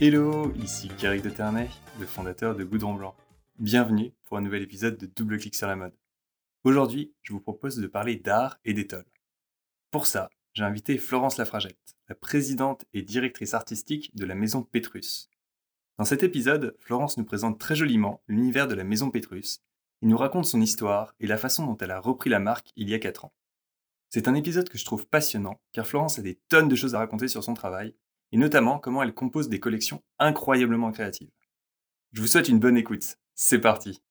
Hello, ici Gary de Ternay, le fondateur de Goudron Blanc. Bienvenue pour un nouvel épisode de Double Clic sur la mode. Aujourd'hui, je vous propose de parler d'art et d'étole. Pour ça, j'ai invité Florence Lafragette, la présidente et directrice artistique de la maison Petrus. Dans cet épisode, Florence nous présente très joliment l'univers de la maison Petrus et nous raconte son histoire et la façon dont elle a repris la marque il y a 4 ans. C'est un épisode que je trouve passionnant car Florence a des tonnes de choses à raconter sur son travail et notamment comment elle compose des collections incroyablement créatives. Je vous souhaite une bonne écoute. C'est parti.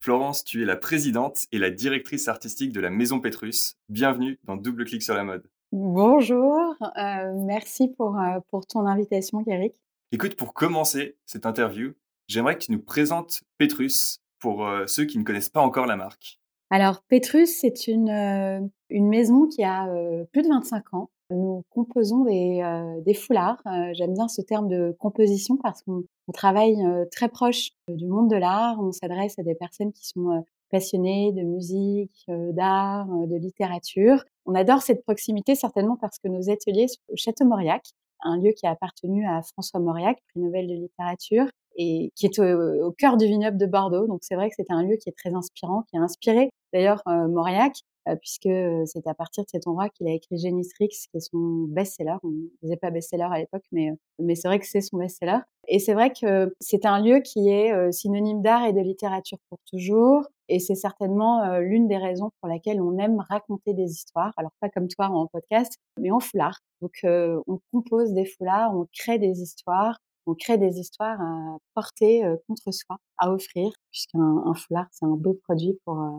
Florence, tu es la présidente et la directrice artistique de la Maison Petrus. Bienvenue dans Double Clic sur la mode. Bonjour, euh, merci pour, euh, pour ton invitation, Eric. Écoute, pour commencer cette interview, j'aimerais que tu nous présentes Petrus pour euh, ceux qui ne connaissent pas encore la marque. Alors, Petrus, c'est une, une maison qui a plus de 25 ans nous composons des, euh, foulards. Euh, j'aime bien ce terme de composition parce qu'on travaille euh, très proche du monde de l'art. On s'adresse à des personnes qui sont passionnées de musique, d'art, de littérature. On adore cette proximité certainement parce que nos ateliers sont au Château Mauriac, un lieu qui a appartenu à François Mauriac, prix Nobel de littérature, et qui est au, cœur du vignoble de Bordeaux. Donc c'est vrai que c'est un lieu qui est très inspirant, qui a inspiré d'ailleurs Mauriac puisque c'est à partir de cet endroit qu'il a écrit Génistrix, qui est son best-seller. On ne disait pas best-seller à l'époque, mais, c'est vrai que c'est son best-seller. Et c'est vrai que c'est un lieu qui est synonyme d'art et de littérature pour toujours. Et c'est certainement l'une des raisons pour laquelle on aime raconter des histoires. Alors pas comme toi en podcast, mais en foulard. Donc on compose des foulards, on crée des histoires, on crée des histoires à porter contre soi, à offrir, puisqu'un foulard c'est un beau produit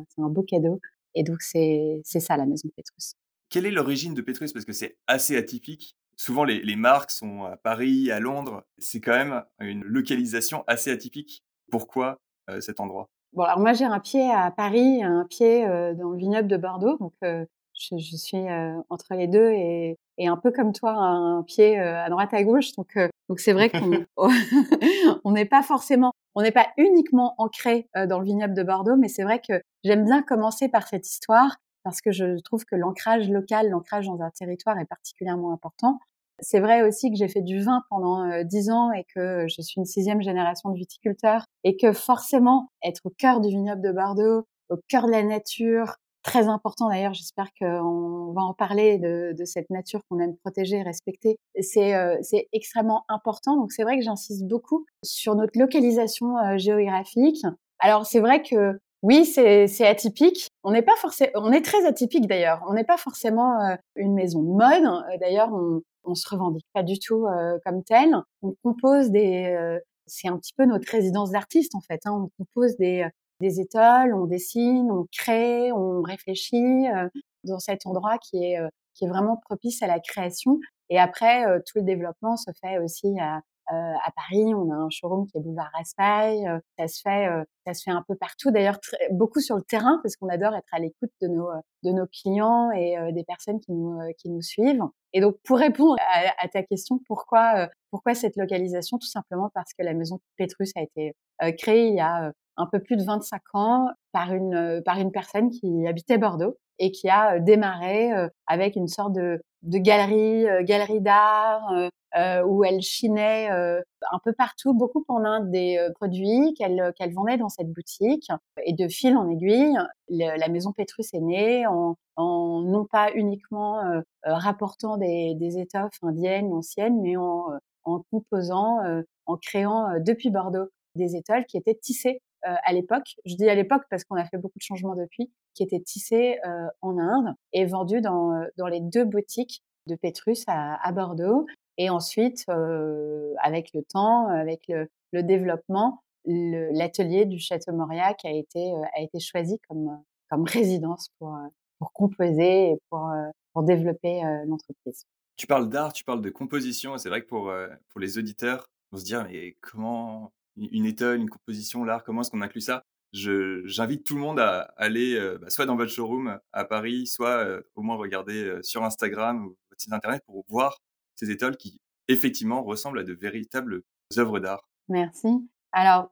c'est un beau cadeau et donc, c'est ça la maison Petrus. Quelle est l'origine de Petrus? Parce que c'est assez atypique. Souvent, les, les, marques sont à Paris, à Londres. C'est quand même une localisation assez atypique. Pourquoi euh, cet endroit? Bon, alors moi, j'ai un pied à Paris, un pied euh, dans le vignoble de Bordeaux. Donc, euh, je, je, suis entre les deux et, et, un peu comme toi, un pied à droite à gauche. Donc, donc c'est vrai qu'on n'est pas forcément on n'est pas uniquement ancré euh, dans le vignoble de Bordeaux, mais c'est vrai que j'aime bien commencer par cette histoire parce que je trouve que l'ancrage local, l'ancrage dans un territoire est particulièrement important. C'est vrai aussi que j'ai fait du vin pendant euh, dix ans et que je suis une sixième génération de viticulteurs et que forcément être au cœur du vignoble de Bordeaux, au cœur de la nature, très important d'ailleurs. J'espère qu'on va en parler de, de cette nature qu'on aime protéger et respecter. C'est euh, extrêmement important. Donc c'est vrai que j'insiste beaucoup sur notre localisation euh, géographique. Alors c'est vrai que oui, c'est atypique. On n'est pas forcément, on est très atypique d'ailleurs. On n'est pas forcément euh, une maison de mode. Euh, d'ailleurs, on, on se revendique pas du tout comme tel. On compose des, c'est un petit peu notre résidence d'artiste en fait. Hein. On compose des, des étoiles, on dessine, on crée, on réfléchit euh, dans cet endroit qui est, euh, qui est vraiment propice à la création. Et après, euh, tout le développement se fait aussi à, Paris. On a un showroom qui est boulevard Raspail. ça se fait, ça se fait un peu partout. D'ailleurs, beaucoup sur le terrain parce qu'on adore être à l'écoute de nos, de nos clients et des personnes qui nous, qui nous suivent. Et donc, pour répondre à, à ta question, pourquoi, pourquoi cette localisation? Tout simplement parce que la maison Petrus a été créée il y a un peu plus de 25 ans par une, euh, par une personne qui habitait Bordeaux et qui a euh, démarré euh, avec une sorte de, de galerie, galerie d'art, où elle chinait un peu partout, beaucoup en Inde des produits qu'elle vendait dans cette boutique. Et de fil en aiguille, la maison Petrus est née en, en non pas uniquement rapportant des, des étoffes indiennes, anciennes, mais en, en composant, en créant depuis Bordeaux des étoiles qui étaient tissées euh, à l'époque, je dis à l'époque parce qu'on a fait beaucoup de changements depuis, qui étaient tissés euh, en Inde et vendus dans, euh, dans les deux boutiques de Petrus à, Bordeaux. Et ensuite, avec le temps, avec le, développement, l'atelier du Château Mauriac a été, a été choisi comme, comme résidence pour, pour composer et pour, pour développer l'entreprise. Tu parles d'art, tu parles de composition, c'est vrai que pour, pour les auditeurs, on se dit, mais comment, une étoile, une composition, l'art, comment est-ce qu'on inclut ça? J'invite tout le monde à aller euh, bah, soit dans votre showroom à Paris, soit euh, au moins regarder euh, sur Instagram ou votre site internet pour voir ces étoiles qui effectivement ressemblent à de véritables œuvres d'art. Merci. Alors,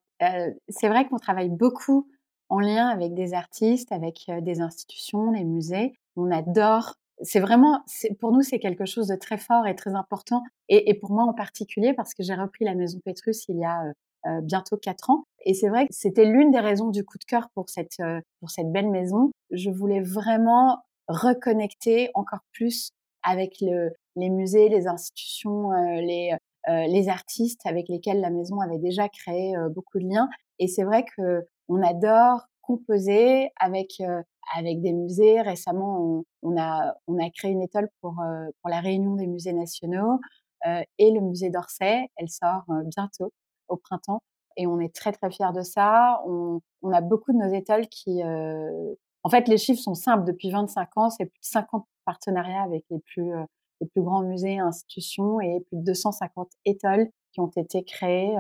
c'est vrai qu'on travaille beaucoup en lien avec des artistes, avec des institutions, des musées. On adore c'est vraiment, pour nous, c'est quelque chose de très fort et très important. Et, pour moi en particulier, parce que j'ai repris la Maison Pétrus il y a euh, euh, bientôt quatre ans. Et c'est vrai que c'était l'une des raisons du coup de cœur pour cette, euh, pour cette belle maison. Je voulais vraiment reconnecter encore plus avec le, les musées, les institutions, les, les artistes avec lesquels la maison avait déjà créé beaucoup de liens. Et c'est vrai que on adore composer avec avec des musées. Récemment, on, a, on a créé une étoile pour, euh, pour la réunion des musées nationaux euh, et le musée d'Orsay. Elle sort euh, bientôt, au printemps. Et on est très, très fiers de ça. On, a beaucoup de nos étoiles qui... en fait, les chiffres sont simples. Depuis 25 ans, c'est plus de 50 partenariats avec les plus, les plus grands musées et institutions et plus de 250 étoiles qui ont été créées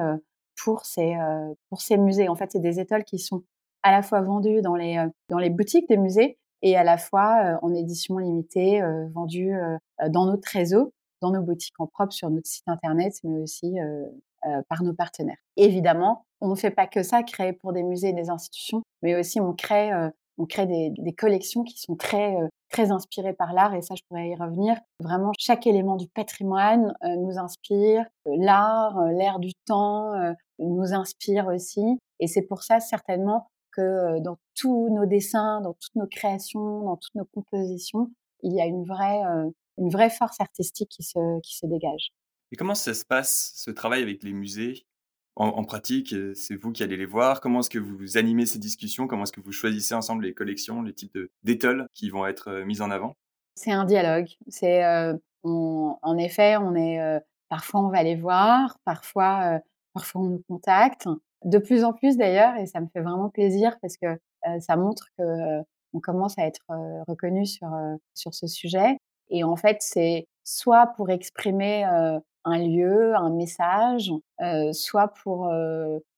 pour ces, pour ces musées. En fait, c'est des étoiles qui sont à la fois vendu dans les, euh, dans les boutiques des musées et à la fois euh, en édition limitée, euh, vendu dans notre réseau, dans nos boutiques en propre, sur notre site internet, mais aussi par nos partenaires. Évidemment, on ne fait pas que ça, créer pour des musées et des institutions, mais aussi on crée, on crée des, des, collections qui sont très, très inspirées par l'art, et ça, je pourrais y revenir. Vraiment, chaque élément du patrimoine nous inspire, l'art, l'air du temps nous inspire aussi, et c'est pour ça certainement que dans tous nos dessins, dans toutes nos créations, dans toutes nos compositions, il y a une vraie, une vraie force artistique qui se, qui se dégage. Et comment ça se passe, ce travail avec les musées en, pratique? C'est vous qui allez les voir Comment est-ce que vous animez ces discussions? Comment est-ce que vous choisissez ensemble les collections, les types d'étoiles qui vont être mises en avant? C'est un dialogue. C'est, en effet, on est, parfois on va les voir, parfois, parfois on nous contacte. De plus en plus d'ailleurs, et ça me fait vraiment plaisir parce que euh, ça montre que euh, on commence à être euh, reconnu sur sur ce sujet. Et en fait, c'est soit pour exprimer un lieu, un message, soit pour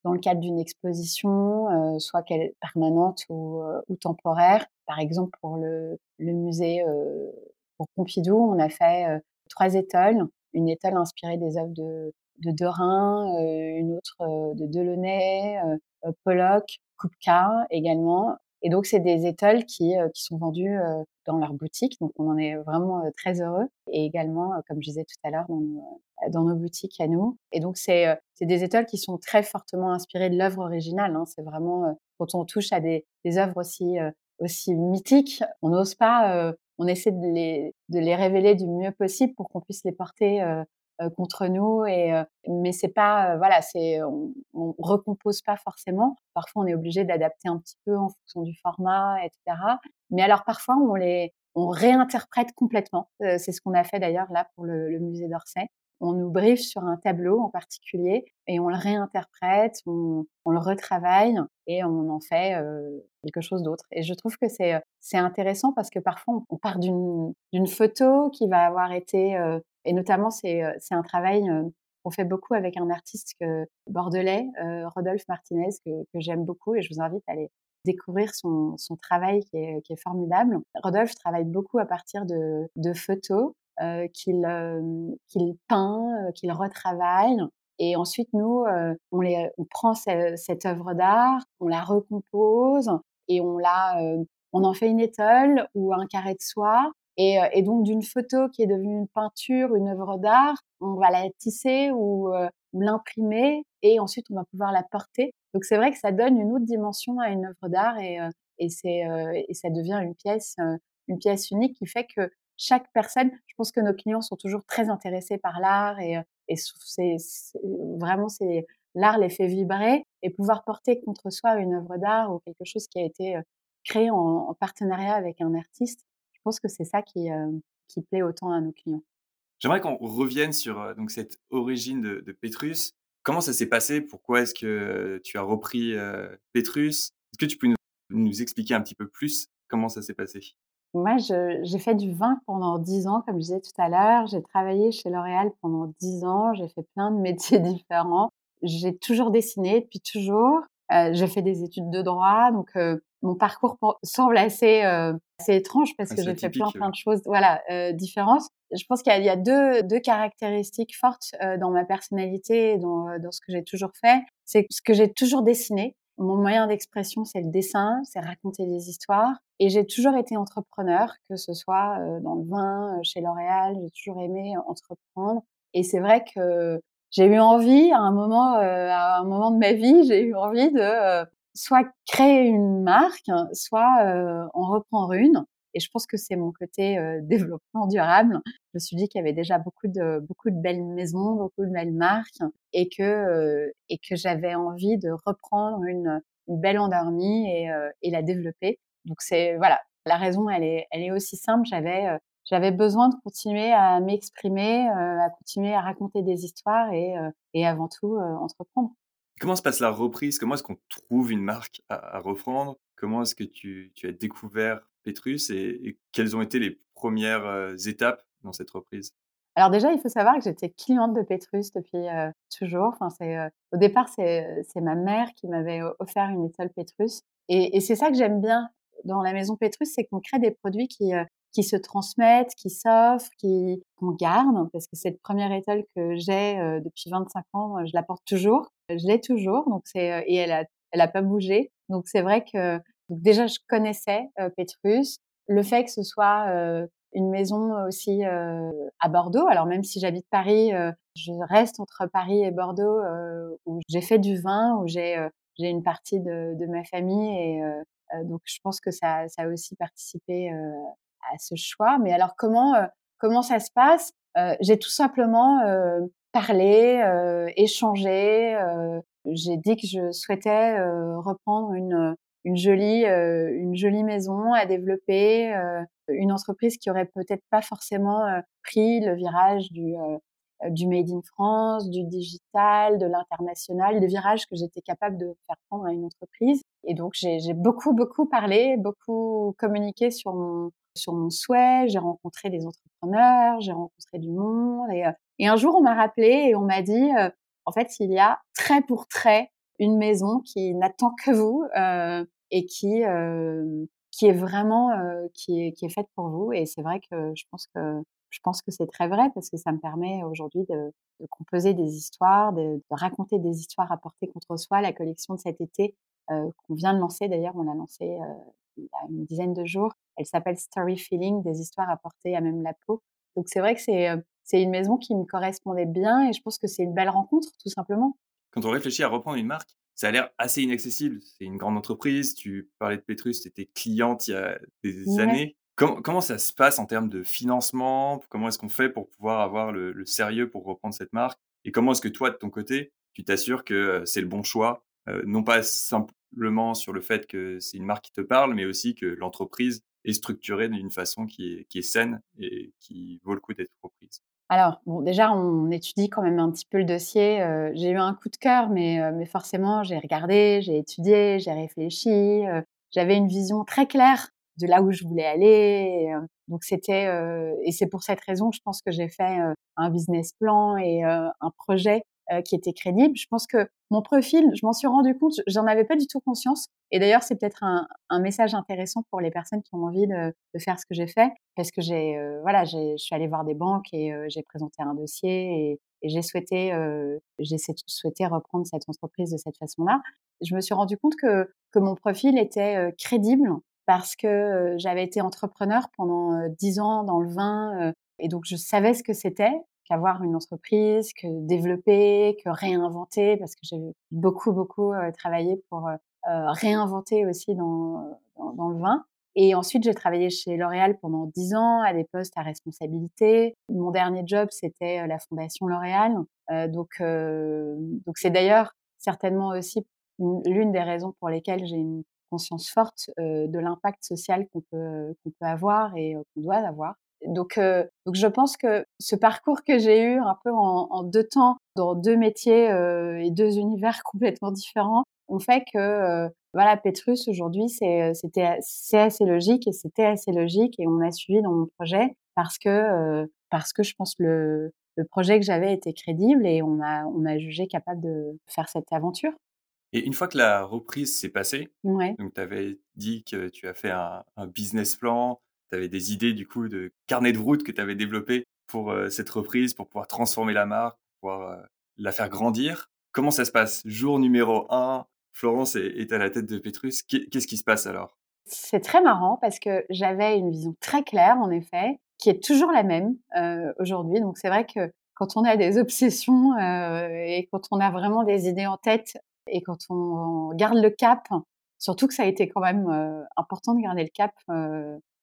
dans le cadre d'une exposition, soit qu'elle permanente ou, ou, temporaire. Par exemple, pour le, le musée pour Pompidou, on a fait trois étoiles, une étoile inspirée des œuvres de de euh, une autre euh, de Delaunay, euh, Pollock, Kupka également. Et donc, c'est des étoiles qui, qui sont vendues dans leur boutique. Donc, on en est vraiment très heureux. Et également, comme je disais tout à l'heure, dans, nos boutiques à nous. Et donc, c'est des étoiles qui sont très fortement inspirées de l'œuvre originale. Hein. C'est vraiment, quand on touche à des, des œuvres aussi, aussi mythiques, on n'ose pas, on essaie de les, de les révéler du mieux possible pour qu'on puisse les porter euh, contre nous et euh, mais c'est pas euh, voilà c'est on, on, recompose pas forcément. Parfois on est obligé d'adapter un petit peu en fonction du format etc mais alors parfois on les on réinterprète complètement. C'est ce qu'on a fait d'ailleurs là pour le, musée d'Orsay. On nous briefe sur un tableau en particulier et on le réinterprète, on, on le retravaille et on en fait quelque chose d'autre. Et je trouve que c'est intéressant parce que parfois on, part d'une d'une photo qui va avoir été et notamment, c'est un travail qu'on fait beaucoup avec un artiste bordelais, Rodolphe Martinez, que, j'aime beaucoup et je vous invite à aller découvrir son, travail qui est, formidable. Rodolphe travaille beaucoup à partir de, photos euh, qu'il peint, qu'il retravaille. Et ensuite, nous, on, prend cette œuvre d'art, on la recompose et on, la, on en fait une étole ou un carré de soie et, euh, et donc d'une photo qui est devenue une peinture, une œuvre d'art, on va la tisser ou, euh, ou l'imprimer et ensuite on va pouvoir la porter. Donc c'est vrai que ça donne une autre dimension à une œuvre d'art et, euh, et, et ça devient une pièce, une pièce unique qui fait que chaque personne, je pense que nos clients sont toujours très intéressés par l'art et, c'est, vraiment c'est l'art les fait vibrer et pouvoir porter contre soi une œuvre d'art ou quelque chose qui a été créé en partenariat avec un artiste, je pense que c'est ça qui, euh, qui plaît autant à nos clients. J'aimerais qu'on revienne sur euh, donc cette origine de, de Petrus. Comment ça s'est passé? Pourquoi est-ce que tu as repris euh, Petrus? Est-ce que tu peux nous, nous, expliquer un petit peu plus comment ça s'est passé? Moi, j'ai fait du vin pendant dix ans, comme je disais tout à l'heure. J'ai travaillé chez L'Oréal pendant dix ans. J'ai fait plein de métiers différents. J'ai toujours dessiné depuis toujours. Euh, j'ai fait des études de droit, donc mon parcours semble assez, euh, assez étrange parce que j'ai fait plein, plein de choses voilà, euh, différentes. Je pense qu'il y, y, a deux, deux caractéristiques fortes euh, dans ma personnalité et dans, dans ce que j'ai toujours fait. C'est ce que j'ai toujours dessiné. mon moyen d'expression, c'est le dessin, c'est raconter des histoires. Et j'ai toujours été entrepreneur, que ce soit dans le vin, chez L'Oréal, j'ai toujours aimé entreprendre. Et c'est vrai que j'ai eu envie, à un moment, à un moment de ma vie, j'ai eu envie de soit créer une marque, soit en reprendre une. Et je pense que c'est mon côté développement durable. Je me suis dit qu'il y avait déjà beaucoup de beaucoup de belles maisons, beaucoup de belles marques, et que et que j'avais envie de reprendre une, une belle endormie et, et la développer. Donc c'est voilà, la raison elle est elle est aussi simple. J'avais j'avais besoin de continuer à m'exprimer, à continuer à raconter des histoires et et avant tout entreprendre. Comment se passe la reprise? Comment est-ce qu'on trouve une marque à, reprendre? Comment est-ce que tu, as découvert Petrus et, quelles ont été les premières euh, étapes dans cette reprise? Alors déjà, il faut savoir que j'étais cliente de Petrus depuis euh, toujours. Enfin, c'est euh, au départ, c'est ma mère qui m'avait offert une étole Petrus, et, c'est ça que j'aime bien dans la maison Petrus, c'est qu'on crée des produits qui qui se transmettent, qui s'offrent, qui qu'on garde, parce que cette première étole que j'ai depuis 25 ans, je la porte toujours. Je l'ai toujours, donc c'est et elle a elle a pas bougé. Donc c'est vrai que déjà je connaissais Petrus. Le fait que ce soit une maison aussi à Bordeaux. Alors même si j'habite Paris, je reste entre Paris et Bordeaux où j'ai fait du vin, où j'ai j'ai une partie de, de, ma famille et donc je pense que ça, ça a aussi participé à ce choix. Mais alors comment comment ça se passe? J'ai tout simplement parlé, échangé. j'ai dit que je souhaitais reprendre une une jolie une jolie maison à développer, une entreprise qui aurait peut-être pas forcément pris le virage du du made in France, du digital, de l'international, le virage que j'étais capable de faire prendre à une entreprise. Et donc j'ai beaucoup beaucoup parlé, beaucoup communiqué sur mon sur mon souhait. J'ai rencontré des entrepreneurs, j'ai rencontré du monde. Et, et un jour on m'a rappelé et on m'a dit en fait il y a trait pour trait une maison qui n'attend que vous euh, et qui euh, qui est vraiment euh, qui est qui est faite pour vous. Et c'est vrai que je pense que je pense que c'est très vrai parce que ça me permet aujourd'hui de, de, composer des histoires, de, de, raconter des histoires à porter contre soi. La collection de cet été euh, qu'on vient de lancer, d'ailleurs, on l'a lancée euh, il y a une dizaine de jours. Elle s'appelle Story Feeling, des histoires à porter à même la peau. Donc c'est vrai que c'est c'est une maison qui me correspondait bien et je pense que c'est une belle rencontre, tout simplement. Quand on réfléchit à reprendre une marque, ça a l'air assez inaccessible. C'est une grande entreprise. Tu parlais de Petrus, tu étais cliente il y a des années. Comment, ça se passe en termes de financement? Comment est-ce qu'on fait pour pouvoir avoir le, sérieux pour reprendre cette marque? Et comment est-ce que toi, de ton côté, tu t'assures que euh, c'est le bon choix? Euh, Non pas simplement sur le fait que c'est une marque qui te parle, mais aussi que l'entreprise est structurée d'une façon qui est, saine et qui vaut le coup d'être reprise. Alors, bon, déjà, on étudie quand même un petit peu le dossier. Euh, j'ai eu un coup de cœur, mais, forcément, j'ai regardé, j'ai étudié, j'ai réfléchi. J'avais une vision très claire de là où je voulais aller. donc, c'était, et c'est pour cette raison que je pense que j'ai fait un business plan et un projet euh, qui était crédible. Je pense que mon profil, je m'en suis rendu compte, j'en avais pas du tout conscience. Et d'ailleurs, c'est peut-être un, un, message intéressant pour les personnes qui ont envie de, de faire ce que j'ai fait, parce que j'ai, euh, voilà, je suis allée voir des banques et euh, j'ai présenté un dossier et, et j'ai souhaité, j'ai souhaité reprendre cette entreprise de cette façon-là. Je me suis rendu compte que que mon profil était crédible parce que j'avais été entrepreneur pendant dix ans dans le vin et donc je savais ce que c'était qu'avoir une entreprise, que développer, que réinventer, parce que j'ai beaucoup, beaucoup travaillé pour réinventer aussi dans, dans, le vin. Et ensuite, j'ai travaillé chez L'Oréal pendant dix ans à des postes à responsabilité. Mon dernier job, c'était la Fondation L'Oréal. donc, donc c'est d'ailleurs certainement aussi l'une des raisons pour lesquelles j'ai une conscience forte de l'impact social qu'on peut, qu'on peut avoir et qu'on doit avoir. Donc, euh, donc je pense que ce parcours que j'ai eu un peu en, deux temps, dans deux métiers euh, et deux univers complètement différents, ont fait que euh, voilà, Petrus aujourd'hui, c'est c'était assez logique et c'était assez logique et on a suivi dans mon projet parce que parce que je pense le le projet que j'avais était crédible et on m'a on m'a jugé capable de faire cette aventure. Et une fois que la reprise s'est passée, ouais. donc tu avais dit que tu as fait un, un business plan, tu avais des idées du coup de carnet de route que tu avais développé pour euh, cette reprise, pour pouvoir transformer la marque, pour pouvoir euh, la faire grandir. Comment ça se passe? Jour numéro 1, Florence est à la tête de Petrus. Qu'est-ce qui se passe alors? C'est très marrant parce que j'avais une vision très claire, en effet, qui est toujours la même euh, aujourd'hui. Donc c'est vrai que quand on a des obsessions euh, et quand on a vraiment des idées en tête et quand on, garde le cap, surtout que ça a été quand même euh, important de garder le cap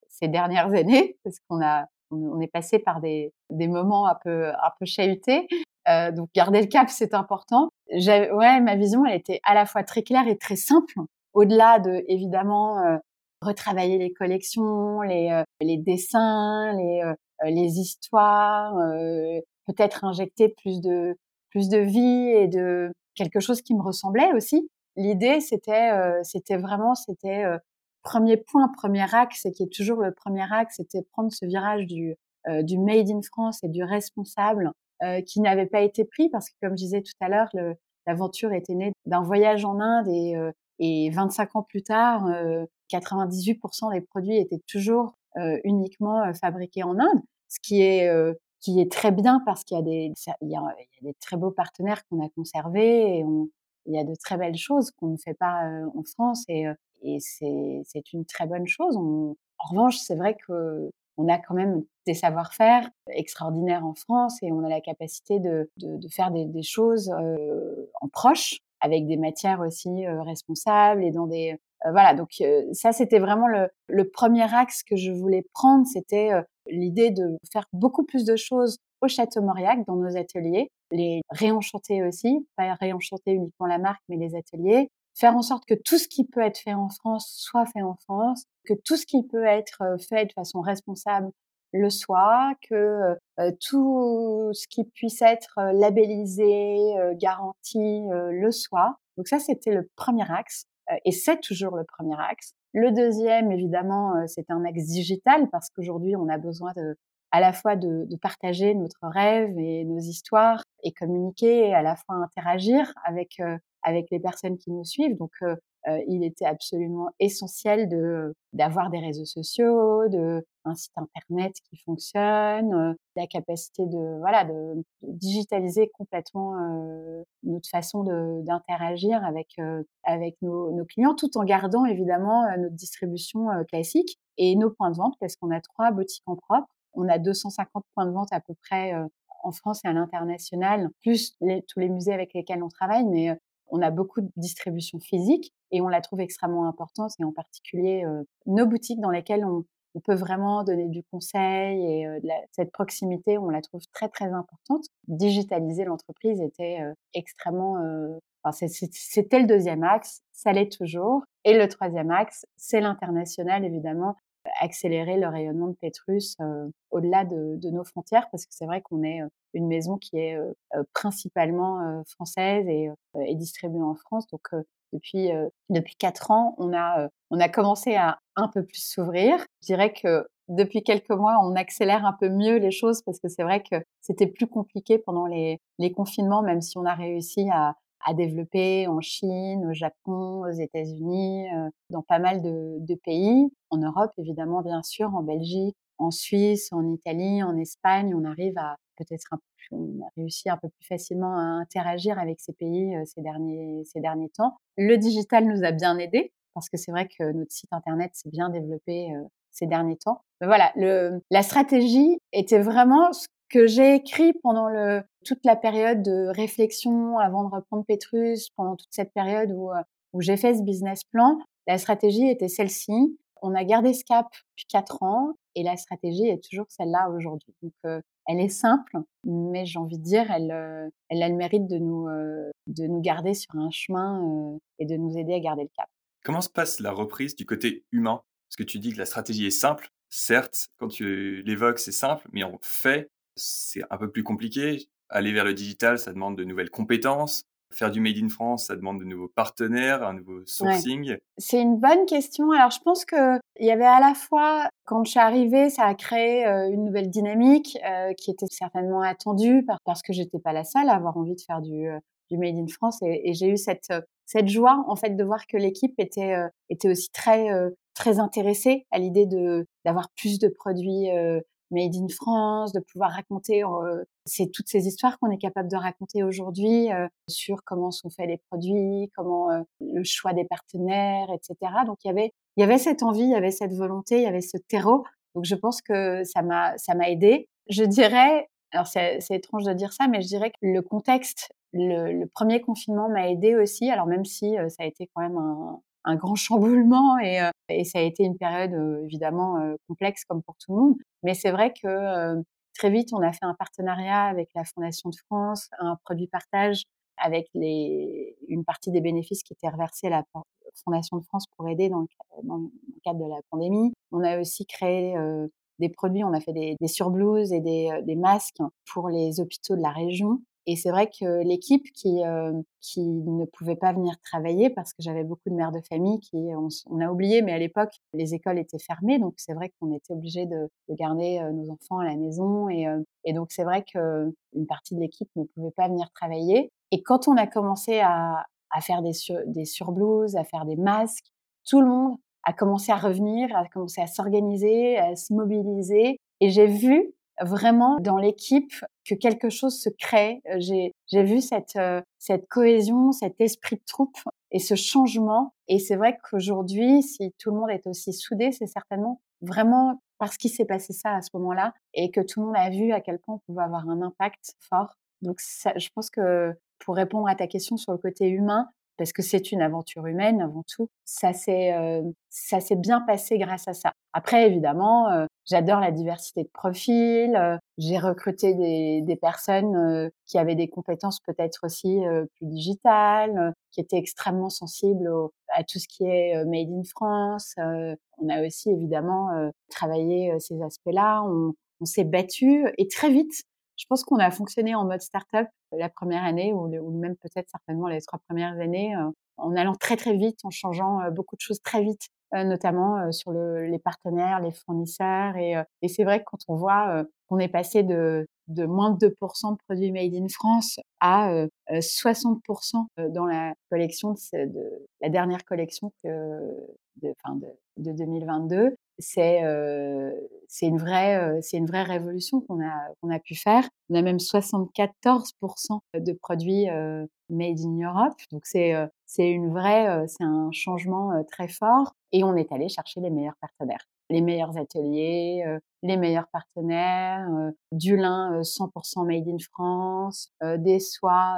ces dernières années parce qu'on a on est passé par des, des moments un peu un peu chahutés. donc garder le cap, c'est important. Ouais, ma vision, elle était à la fois très claire et très simple. Au-delà de évidemment retravailler les collections, les, les dessins, les, les histoires, peut-être injecter plus de plus de vie et de quelque chose qui me ressemblait aussi. L'idée, c'était c'était vraiment c'était premier point, premier axe, et qui est toujours le premier axe, c'était prendre ce virage du du made in France et du responsable qui n'avait pas été pris parce que comme je disais tout à l'heure, l'aventure était née d'un voyage en Inde et et 25 ans plus tard, 98% des produits étaient toujours uniquement fabriqués en Inde, ce qui est qui est très bien parce qu'il y a des il y a, des très beaux partenaires qu'on a conservés et on, il y a de très belles choses qu'on ne fait pas en France et, et c'est c'est une très bonne chose. en revanche, c'est vrai que on a quand même des savoir-faire extraordinaires en France et on a la capacité de, de, de faire des, des choses en proche avec des matières aussi responsables et dans des voilà donc ça c'était vraiment le, le, premier axe que je voulais prendre c'était l'idée de faire beaucoup plus de choses au Château Mauriac dans nos ateliers les réenchanter aussi pas réenchanter uniquement la marque mais les ateliers faire en sorte que tout ce qui peut être fait en France soit fait en France que tout ce qui peut être fait de façon responsable le soit, que tout ce qui puisse être labellisé, garanti, le soit. Donc ça, c'était le premier axe, et c'est toujours le premier axe. Le deuxième, évidemment, c'est un axe digital parce qu'aujourd'hui, on a besoin de, à la fois de, de, partager notre rêve et nos histoires et communiquer et à la fois interagir avec avec les personnes qui nous suivent. Donc euh, il était absolument essentiel de d'avoir des réseaux sociaux, de un site internet qui fonctionne, euh, la capacité de voilà de, digitaliser complètement euh, notre façon d'interagir avec avec nos, nos, clients, tout en gardant évidemment notre distribution classique et nos points de vente parce qu'on a trois boutiques en propre. On a 250 points de vente à peu près en France et à l'international, plus tous les musées avec lesquels on travaille, mais on a beaucoup de distribution physique et on la trouve extrêmement importante, et en particulier nos boutiques dans lesquelles on, peut vraiment donner du conseil et euh, cette proximité, on la trouve très très importante. Digitaliser l'entreprise était extrêmement... C'était le deuxième axe, ça l'est toujours. Et le troisième axe, c'est l'international, évidemment, accélérer le rayonnement de Petrus au-delà de, nos frontières, parce que c'est vrai qu'on est une maison qui est principalement française et, et, distribuée en France. Donc depuis depuis quatre ans, on a on a commencé à un peu plus s'ouvrir. Je dirais que depuis quelques mois, on accélère un peu mieux les choses parce que c'est vrai que c'était plus compliqué pendant les, les confinements, même si on a réussi à, à développer en Chine, au Japon, aux États-Unis, dans pas mal de, de, pays, en Europe évidemment bien sûr, en Belgique, en Suisse, en Italie, en Espagne, on arrive à peut-être un peu, on a réussi un peu plus facilement à interagir avec ces pays ces derniers ces derniers temps. Le digital nous a bien aidé parce que c'est vrai que notre site internet s'est bien développé ces derniers temps. Mais voilà, le, la stratégie était vraiment ce que j'ai écrit pendant toute la période de réflexion avant de reprendre Petrus, pendant toute cette période où, où j'ai fait ce business plan. La stratégie était celle-ci. On a gardé ce cap depuis quatre ans et la stratégie est toujours celle-là aujourd'hui. Donc, euh, elle est simple, mais j'ai envie de dire, elle, euh, elle a le mérite de nous, euh, de nous garder sur un chemin et de nous aider à garder le cap. Comment se passe la reprise du côté humain? Parce que tu dis que la stratégie est simple. Certes, quand tu l'évoques, c'est simple, mais en fait, c'est un peu plus compliqué. Aller vers le digital, ça demande de nouvelles compétences, Faire du Made in France, ça demande de nouveaux partenaires, un nouveau sourcing. C'est une bonne question. Alors, je pense que il y avait à la fois, quand je suis arrivée, ça a créé euh, une nouvelle dynamique euh, qui était certainement attendue parce que j'étais pas la seule à avoir envie de faire du, euh, du Made in France et, et j'ai eu cette cette joie en fait de voir que l'équipe était était aussi très très intéressée à l'idée de d'avoir plus de produits made in France, de pouvoir raconter c'est toutes ces histoires qu'on est capable de raconter aujourd'hui sur comment sont faits les produits, comment le choix des partenaires, etc. Donc il y avait il y avait cette envie, il y avait cette volonté, il y avait ce terreau. Donc je pense que ça m'a ça m'a aidé. Je dirais alors c'est étrange de dire ça, mais je dirais que le contexte, le, le premier confinement m'a aidé aussi. Alors même si ça a été quand même un, un grand chamboulement et, et, ça a été une période évidemment complexe comme pour tout le monde. Mais c'est vrai que très vite, on a fait un partenariat avec la Fondation de France, un produit partage avec une partie des bénéfices qui étaient reversés à la Fondation de France pour aider dans le, cadre de la pandémie. On a aussi créé des produits, on a fait des, surblouses et des, masques pour les hôpitaux de la région. Et c'est vrai que l'équipe qui, euh, qui ne pouvait pas venir travailler, parce que j'avais beaucoup de mères de famille qui, on, a oublié, mais à l'époque, les écoles étaient fermées, donc c'est vrai qu'on était obligé de, de, garder euh, nos enfants à la maison. Et, euh, et donc c'est vrai qu'une partie de l'équipe ne pouvait pas venir travailler. Et quand on a commencé à, à faire des, sur, des surblouses, à faire des masques, tout le monde a commencé à revenir, a commencé à s'organiser, à se mobiliser. Et j'ai vu vraiment dans l'équipe que quelque chose se crée. Euh, j'ai, j'ai vu cette, euh, cette cohésion, cet esprit de troupe et ce changement. Et c'est vrai qu'aujourd'hui, si tout le monde est aussi soudé, c'est certainement vraiment parce qu'il s'est passé ça à ce moment-là et que tout le monde a vu à quel point on pouvait avoir un impact fort. Donc, ça, je pense que pour répondre à ta question sur le côté humain, parce que c'est une aventure humaine avant tout. Ça s'est euh, ça s'est bien passé grâce à ça. Après évidemment, euh, j'adore la diversité de profils. Euh, j'ai recruté des, des personnes qui avaient des compétences peut-être aussi plus digitales, qui étaient extrêmement sensibles à tout ce qui est made in France. on a aussi évidemment travaillé ces aspects-là. On, on s'est battu et très vite, je pense qu'on a fonctionné en mode start-up la première année ou, même peut-être certainement les trois premières années euh, en allant très très vite, en changeant euh, beaucoup de choses très vite, euh, notamment sur le, les partenaires, les fournisseurs. Et, c'est vrai que quand on voit qu'on est passé de, moins de 2% de produits made in France à 60% dans la collection de, la dernière collection de, fin de 2022, c'est euh, une vraie euh, une vraie révolution qu'on a qu'on a pu faire. On a même 74% de produits euh, made in Europe. Donc c'est c'est une vraie c'est un changement très fort et on est allé chercher les meilleurs partenaires, les meilleurs ateliers, les meilleurs partenaires, du lin 100% made in France, des soies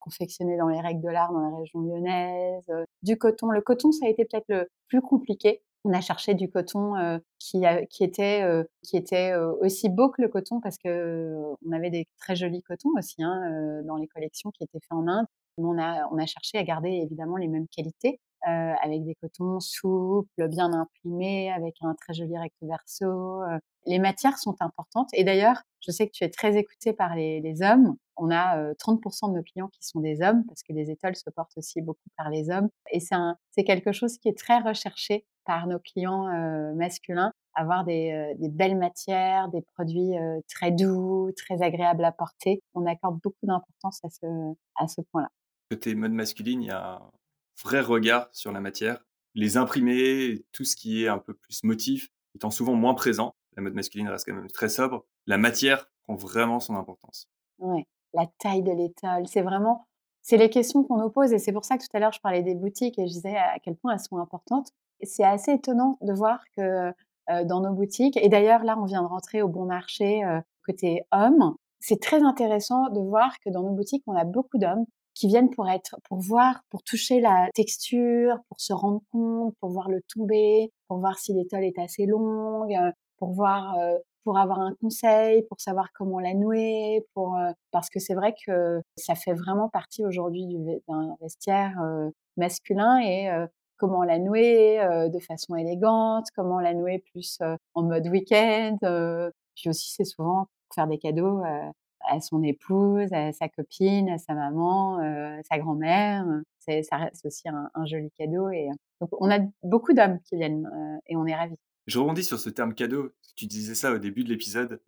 confectionnées dans les règles de l'art dans la région lyonnaise, du coton. Le coton ça a été peut-être le plus compliqué on a cherché du coton euh, qui, était, euh, euh, aussi beau que le coton parce que on avait des très jolis cotons aussi hein, dans les collections qui étaient faits en Inde. On a, cherché à garder évidemment les mêmes qualités avec des cotons souples, bien imprimés, avec un très joli recto verso. Les matières sont importantes. Et d'ailleurs, je sais que tu es très écouté par les, les hommes. On a 30% de nos clients qui sont des hommes parce que les étoiles se portent aussi beaucoup par les hommes. Et c'est quelque chose qui est très recherché par nos clients masculins, avoir des, des, belles matières, des produits très doux, très agréables à porter. On accorde beaucoup d'importance à ce, à ce point-là. Côté mode masculine, il y a un vrai regard sur la matière. Les imprimés, tout ce qui est un peu plus motif, étant souvent moins présent. La mode masculine reste quand même très sobre. La matière prend vraiment son importance. Ouais, la taille de l'étole, c'est vraiment, c'est les questions qu'on nous pose et c'est pour ça que tout à l'heure je parlais des boutiques et je disais à quel point elles sont importantes c'est assez étonnant de voir que dans nos boutiques, et d'ailleurs là on vient de rentrer au bon marché côté hommes, c'est très intéressant de voir que dans nos boutiques on a beaucoup d'hommes qui viennent pour être, pour voir, pour toucher la texture, pour se rendre compte, pour voir le tomber, pour voir si l'étole est assez longue, pour voir, pour avoir un conseil, pour savoir comment la nouer, pour parce que c'est vrai que ça fait vraiment partie aujourd'hui d'un vestiaire masculin et comment la nouer euh, de façon élégante, comment la nouer plus euh, en mode week-end. Euh. Puis aussi, c'est souvent faire des cadeaux à son épouse, à sa copine, à sa maman, à sa grand-mère. C'est, ça reste aussi un, joli cadeau. Et donc, on a beaucoup d'hommes qui viennent et on est ravis. Je rebondis sur ce terme cadeau. Tu disais ça au début de l'épisode.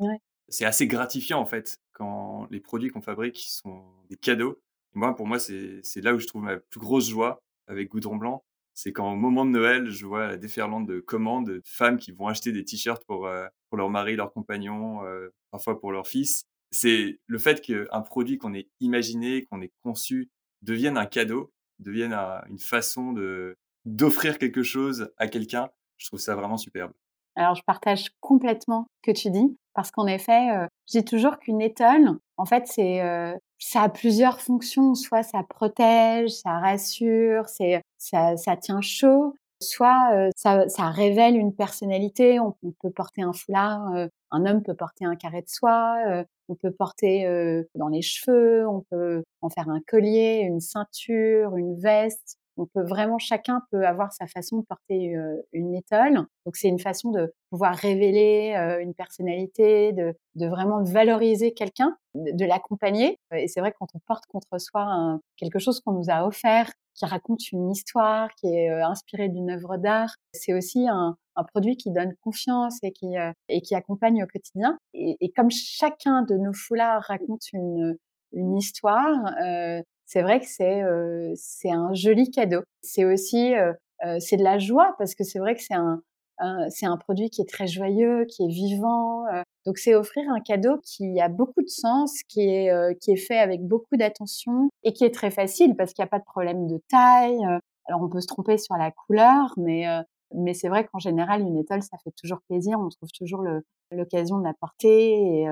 C'est assez gratifiant en fait quand les produits qu'on fabrique sont des cadeaux. moi, pour moi, c'est, c'est là où je trouve ma plus grosse joie avec Goudron Blanc c'est quand au moment de Noël, je vois la déferlante de commandes de femmes qui vont acheter des t-shirts pour, euh, pour leur mari, leur compagnon, euh, parfois pour leur fils. C'est le fait qu'un produit qu'on ait imaginé, qu'on ait conçu, devienne un cadeau, devienne une façon de d'offrir quelque chose à quelqu'un. Je trouve ça vraiment superbe. Alors, je partage complètement ce que tu dis, parce qu'en effet, euh, je dis toujours qu'une étole, en fait, c'est euh, ça a plusieurs fonctions. Soit ça protège, ça rassure, c'est ça, ça tient chaud. Soit euh, ça, ça, révèle une personnalité. On, peut porter un foulard, euh, un homme peut porter un carré de soie, on peut porter dans les cheveux, on peut en faire un collier, une ceinture, une veste on peut vraiment, chacun peut avoir sa façon de porter une étole. Donc c'est une façon de pouvoir révéler une personnalité, de, vraiment valoriser quelqu'un, de, l'accompagner. Et c'est vrai quand on porte contre soi quelque chose qu'on nous a offert, qui raconte une histoire, qui est inspiré d'une œuvre d'art, c'est aussi un, produit qui donne confiance et qui, accompagne au quotidien. Et, comme chacun de nos foulards raconte une histoire, c'est vrai que c'est euh, c'est un joli cadeau. C'est aussi euh, euh, c'est de la joie parce que c'est vrai que c'est un, c'est un produit qui est très joyeux, qui est vivant. donc c'est offrir un cadeau qui a beaucoup de sens, qui est qui est fait avec beaucoup d'attention et qui est très facile parce qu'il n'y a pas de problème de taille. Alors on peut se tromper sur la couleur, mais mais c'est vrai qu'en général, une étole, ça fait toujours plaisir. On trouve toujours l'occasion de la porter. Et,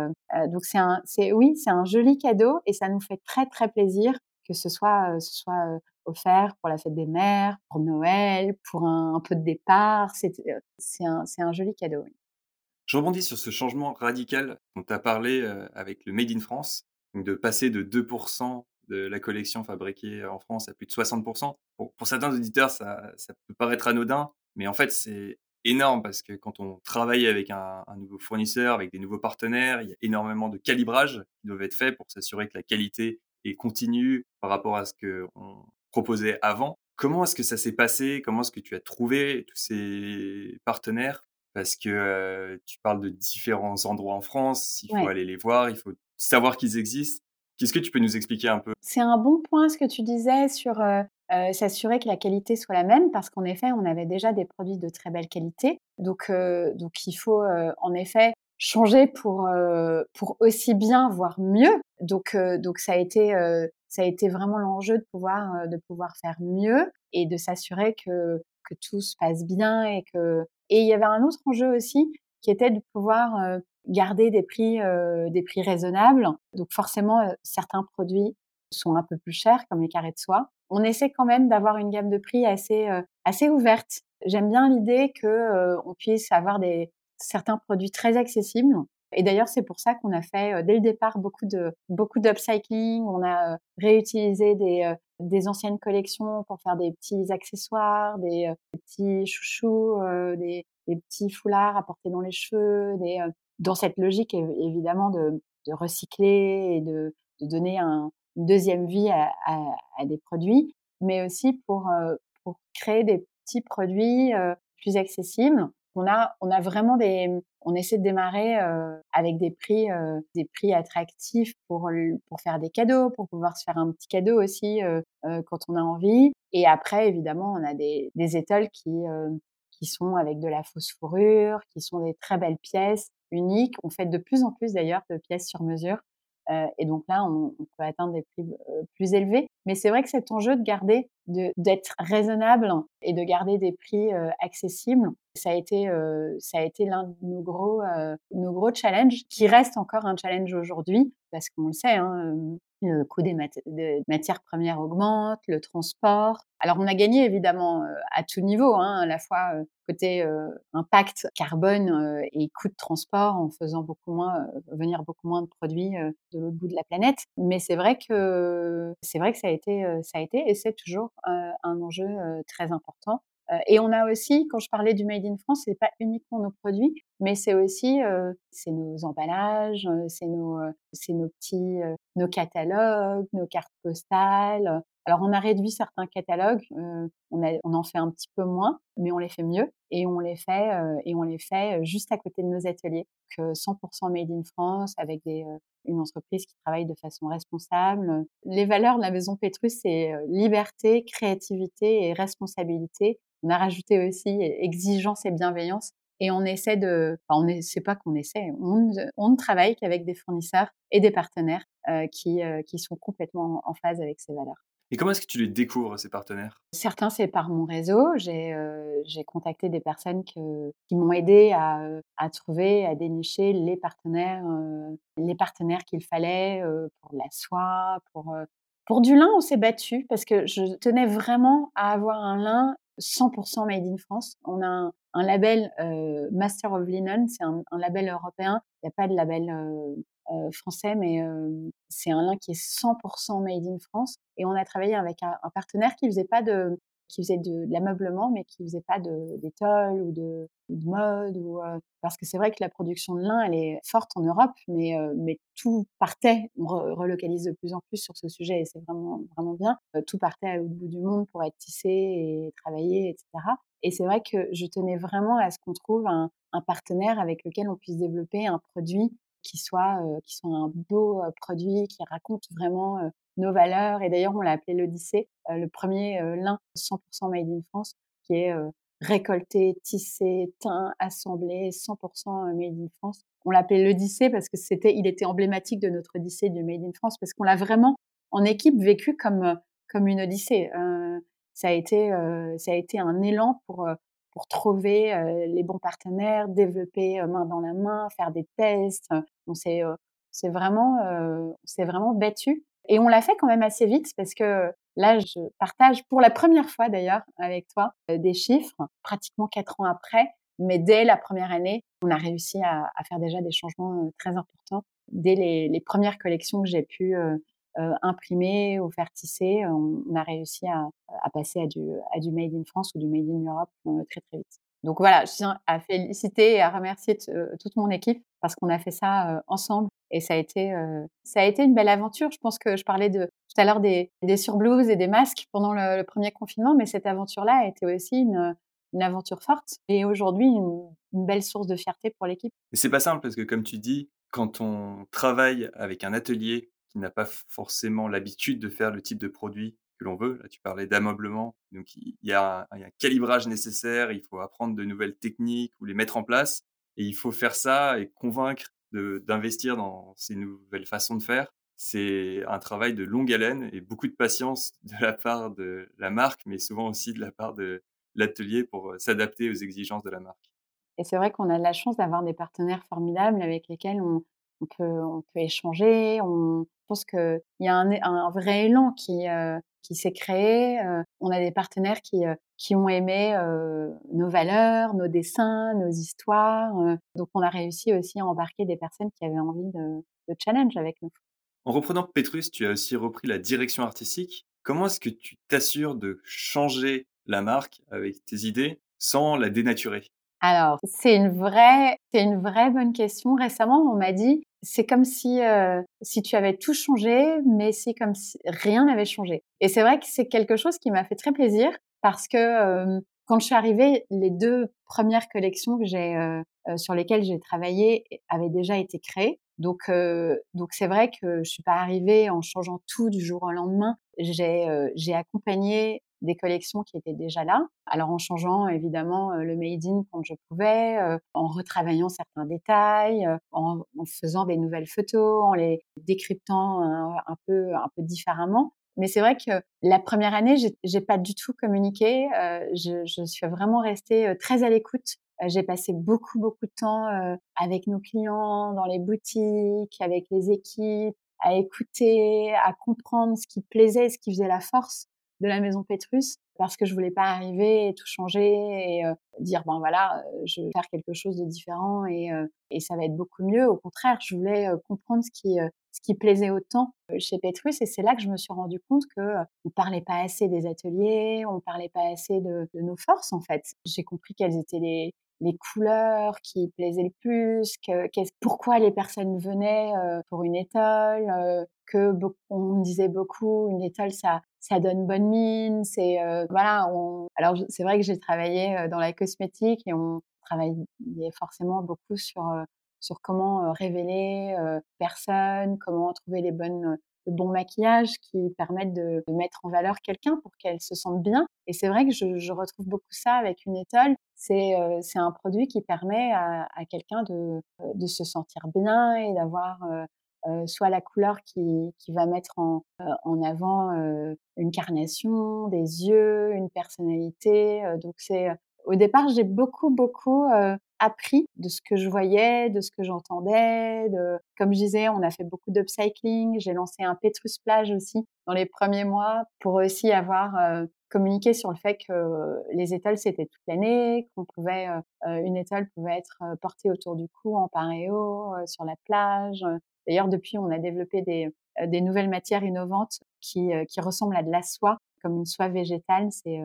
donc c'est un, c'est oui, c'est un joli cadeau et ça nous fait très très plaisir que ce soit, ce soit offert pour la fête des mères, pour Noël, pour un, peu de départ. C'est un, un, joli cadeau. Je rebondis sur ce changement radical dont tu as parlé avec le Made in France, de passer de 2% de la collection fabriquée en France à plus de 60%. Pour, certains auditeurs, ça, ça, peut paraître anodin, mais en fait, c'est énorme parce que quand on travaille avec un, un, nouveau fournisseur, avec des nouveaux partenaires, il y a énormément de calibrage qui doivent être faits pour s'assurer que la qualité et continue par rapport à ce qu'on proposait avant. Comment est-ce que ça s'est passé? Comment est-ce que tu as trouvé tous ces partenaires? Parce que euh, tu parles de différents endroits en France, il faut aller les voir, il faut savoir qu'ils existent. Qu'est-ce que tu peux nous expliquer un peu? C'est un bon point ce que tu disais sur euh, euh, s'assurer que la qualité soit la même, parce qu'en effet, on avait déjà des produits de très belle qualité. Donc, donc il faut en effet changer pour pour aussi bien voire mieux. Donc donc ça a été ça a été vraiment l'enjeu de pouvoir de pouvoir faire mieux et de s'assurer que que tout se passe bien et que et il y avait un autre enjeu aussi qui était de pouvoir garder des prix des prix raisonnables. Donc forcément certains produits sont un peu plus chers comme les carrés de soie. On essaie quand même d'avoir une gamme de prix assez assez ouverte. J'aime bien l'idée que on puisse avoir des certains produits très accessibles. Et d'ailleurs, c'est pour ça qu'on a fait dès le départ beaucoup de beaucoup d'upcycling. On a réutilisé des, des anciennes collections pour faire des petits accessoires, des, petits chouchous, des, petits foulards à porter dans les cheveux, dans cette logique évidemment de, de recycler et de, donner un, une deuxième vie à, à, à, des produits, mais aussi pour, pour créer des petits produits plus accessibles on a, vraiment des, on essaie de démarrer euh, avec des prix, euh, des prix attractifs pour pour faire des cadeaux, pour pouvoir se faire un petit cadeau aussi euh, quand on a envie. Et après, évidemment, on a des, des étoiles qui qui sont avec de la fausse fourrure, qui sont des très belles pièces uniques. On fait de plus en plus d'ailleurs de pièces sur mesure. et donc là, on, on, peut atteindre des prix plus élevés. Mais c'est vrai que cet enjeu de garder, d'être raisonnable et de garder des prix accessibles, ça a été, euh, ça a été l'un de nos gros, euh, nos gros challenges, qui reste encore un challenge aujourd'hui, parce qu'on le sait, hein, euh, le coût des, matières premières augmente, le transport. Alors on a gagné évidemment à tout niveau, hein, à la fois côté impact carbone et coût de transport en faisant beaucoup moins venir beaucoup moins de produits de l'autre bout de la planète. Mais c'est vrai que c'est vrai que ça a été ça a été et c'est toujours un enjeu très important. Euh, et on a aussi, quand je parlais du Made in France, c'est pas uniquement nos produits, mais c'est aussi euh, c'est nos emballages, euh, c'est nos c'est nos petits nos catalogues, nos cartes postales. Alors, on a réduit certains catalogues, on, on en fait un petit peu moins, mais on les fait mieux et on les fait et on les fait juste à côté de nos ateliers. Que 100% made in France avec des, une entreprise qui travaille de façon responsable. Les valeurs de la maison Pétrus, c'est liberté, créativité et responsabilité. On a rajouté aussi exigence et bienveillance. Et on essaie de, enfin, on sait pas qu'on essaie, on, on ne travaille qu'avec des fournisseurs et des partenaires qui, qui sont complètement en phase avec ces valeurs. Et comment est-ce que tu les découvres, ces partenaires? Certains, c'est par mon réseau. J'ai euh, contacté des personnes qui m'ont aidé à, euh, à, trouver, à dénicher les partenaires, euh, partenaires qu'il fallait pour la soie, pour, pour du lin. On s'est battu parce que je tenais vraiment à avoir un lin 100% made in France. On a un, un label Master of Linen, c'est un, un, label européen. Il n'y a pas de label euh, français, mais euh, c'est un lin qui est 100% made in France. Et on a travaillé avec un, partenaire qui faisait pas de qui faisait de, l'ameublement, mais qui faisait pas d'étole ou de, de, mode. Ou, euh, parce que c'est vrai que la production de lin, elle est forte en Europe, mais, mais tout partait. On relocalise de plus en plus sur ce sujet et c'est vraiment, vraiment bien. tout partait à l'autre bout du monde pour être tissé et travaillé, etc. Et c'est vrai que je tenais vraiment à ce qu'on trouve un, un partenaire avec lequel on puisse développer un produit qui soit, euh, qui soit un beau euh, produit, qui raconte vraiment euh, nos valeurs. Et d'ailleurs, on l'a appelé l'Odyssée, le premier lin 100% made in France, qui est récolté, tissé, teint, assemblé, 100% made in France. On l'appelait l'Odyssée parce que c'était, il était emblématique de notre Odyssée du made in France parce qu'on l'a vraiment en équipe vécu comme comme une Odyssée. Euh, ça a été ça a été un élan pour pour trouver les bons partenaires, développer main dans la main, faire des tests. On s'est c'est vraiment c'est vraiment battu et on l'a fait quand même assez vite parce que là je partage pour la première fois d'ailleurs avec toi des chiffres pratiquement quatre ans après mais dès la première année on a réussi à, faire déjà des changements très importants dès les, premières collections que j'ai pu euh, imprimer ou faire tisser, euh, on, a réussi à, passer à du, Made in France ou du Made in Europe euh, très très vite. Donc voilà, je tiens à féliciter et à remercier toute mon équipe parce qu'on a fait ça ensemble et ça a été ça a été une belle aventure. Je pense que je parlais tout à l'heure des, des surblouses et des masques pendant le, premier confinement, mais cette aventure-là a été aussi une, une aventure forte et aujourd'hui une, une, belle source de fierté pour l'équipe. C'est pas simple parce que comme tu dis, quand on travaille avec un atelier n'a pas forcément l'habitude de faire le type de produit que l'on veut. Là, tu parlais d'ameublement. Donc, il y, a un, calibrage nécessaire. Il faut apprendre de nouvelles techniques ou les mettre en place. Et il faut faire ça et convaincre d'investir dans ces nouvelles façons de faire. C'est un travail de longue haleine et beaucoup de patience de la part de la marque, mais souvent aussi de la part de l'atelier pour euh, s'adapter aux exigences de la marque. Et c'est vrai qu'on a la chance d'avoir des partenaires formidables avec lesquels on, on peut, échanger. Je pense qu'il y a un, vrai élan qui, euh, s'est créé. Euh, on a des partenaires qui, euh, ont aimé nos valeurs, nos dessins, nos histoires. donc, on a réussi aussi à embarquer des personnes qui avaient envie de, de challenge avec nous. En reprenant Petrus, tu as aussi repris la direction artistique. Comment est-ce que tu t'assures de changer la marque avec tes idées sans la dénaturer? Alors, c'est une vraie, c'est une vraie bonne question. Récemment, on m'a dit, c'est comme si euh, si tu avais tout changé, mais c'est comme si rien n'avait changé. Et c'est vrai que c'est quelque chose qui m'a fait très plaisir parce que euh, quand je suis arrivée, les deux premières collections que j'ai euh, sur lesquelles j'ai travaillé avaient déjà été créées. Donc donc c'est vrai que je suis pas arrivée en changeant tout du jour au lendemain. J'ai j'ai accompagné des collections qui étaient déjà là. Alors en changeant évidemment euh, le made in quand je pouvais, euh, en retravaillant certains détails, euh, en, faisant des nouvelles photos, en les décryptant un, peu un peu différemment. Mais c'est vrai que la première année, j'ai pas du tout communiqué. je, je, suis vraiment restée très à l'écoute. J'ai passé beaucoup beaucoup de temps avec nos clients, dans les boutiques, avec les équipes, à écouter, à comprendre ce qui plaisait, ce qui faisait la force de la maison Pétrus parce que je voulais pas arriver et tout changer et euh, dire ben voilà euh, je vais faire quelque chose de différent et, euh, et ça va être beaucoup mieux. Au contraire je voulais comprendre ce qui ce qui plaisait autant chez Pétrus et c'est là que je me suis rendu compte que on parlait pas assez des ateliers on parlait pas assez de, nos forces en fait. J'ai compris quelles étaient les les couleurs qui plaisaient le plus, que, pourquoi les personnes venaient pour une étole, que on disait beaucoup une étole ça ça donne bonne mine. C'est voilà. On... Alors c'est vrai que j'ai travaillé dans la cosmétique et on travaillait forcément beaucoup sur sur comment révéler personne, comment trouver les bonnes le bon maquillage qui permettent de, mettre en valeur quelqu'un pour qu'elle se sente bien. Et c'est vrai que je, retrouve beaucoup ça avec une étole. C'est euh, un produit qui permet à, à quelqu'un de, de se sentir bien et d'avoir euh, euh soit la couleur qui, qui va mettre en, euh, en avant euh, une carnation, des yeux, une personnalité. donc c'est au départ, j'ai beaucoup, beaucoup appris de ce que je voyais, de ce que j'entendais. De... Comme je disais, on a fait beaucoup d'upcycling. J'ai lancé un Petrus Plage aussi dans les premiers mois pour aussi avoir communiqué sur le fait que les étoiles c'était toute l'année, qu'on pouvait une étoile pouvait être portée autour du cou en paréo sur la plage. D'ailleurs, depuis, on a développé des, des nouvelles matières innovantes qui, qui ressemblent à de la soie, comme une soie végétale. C'est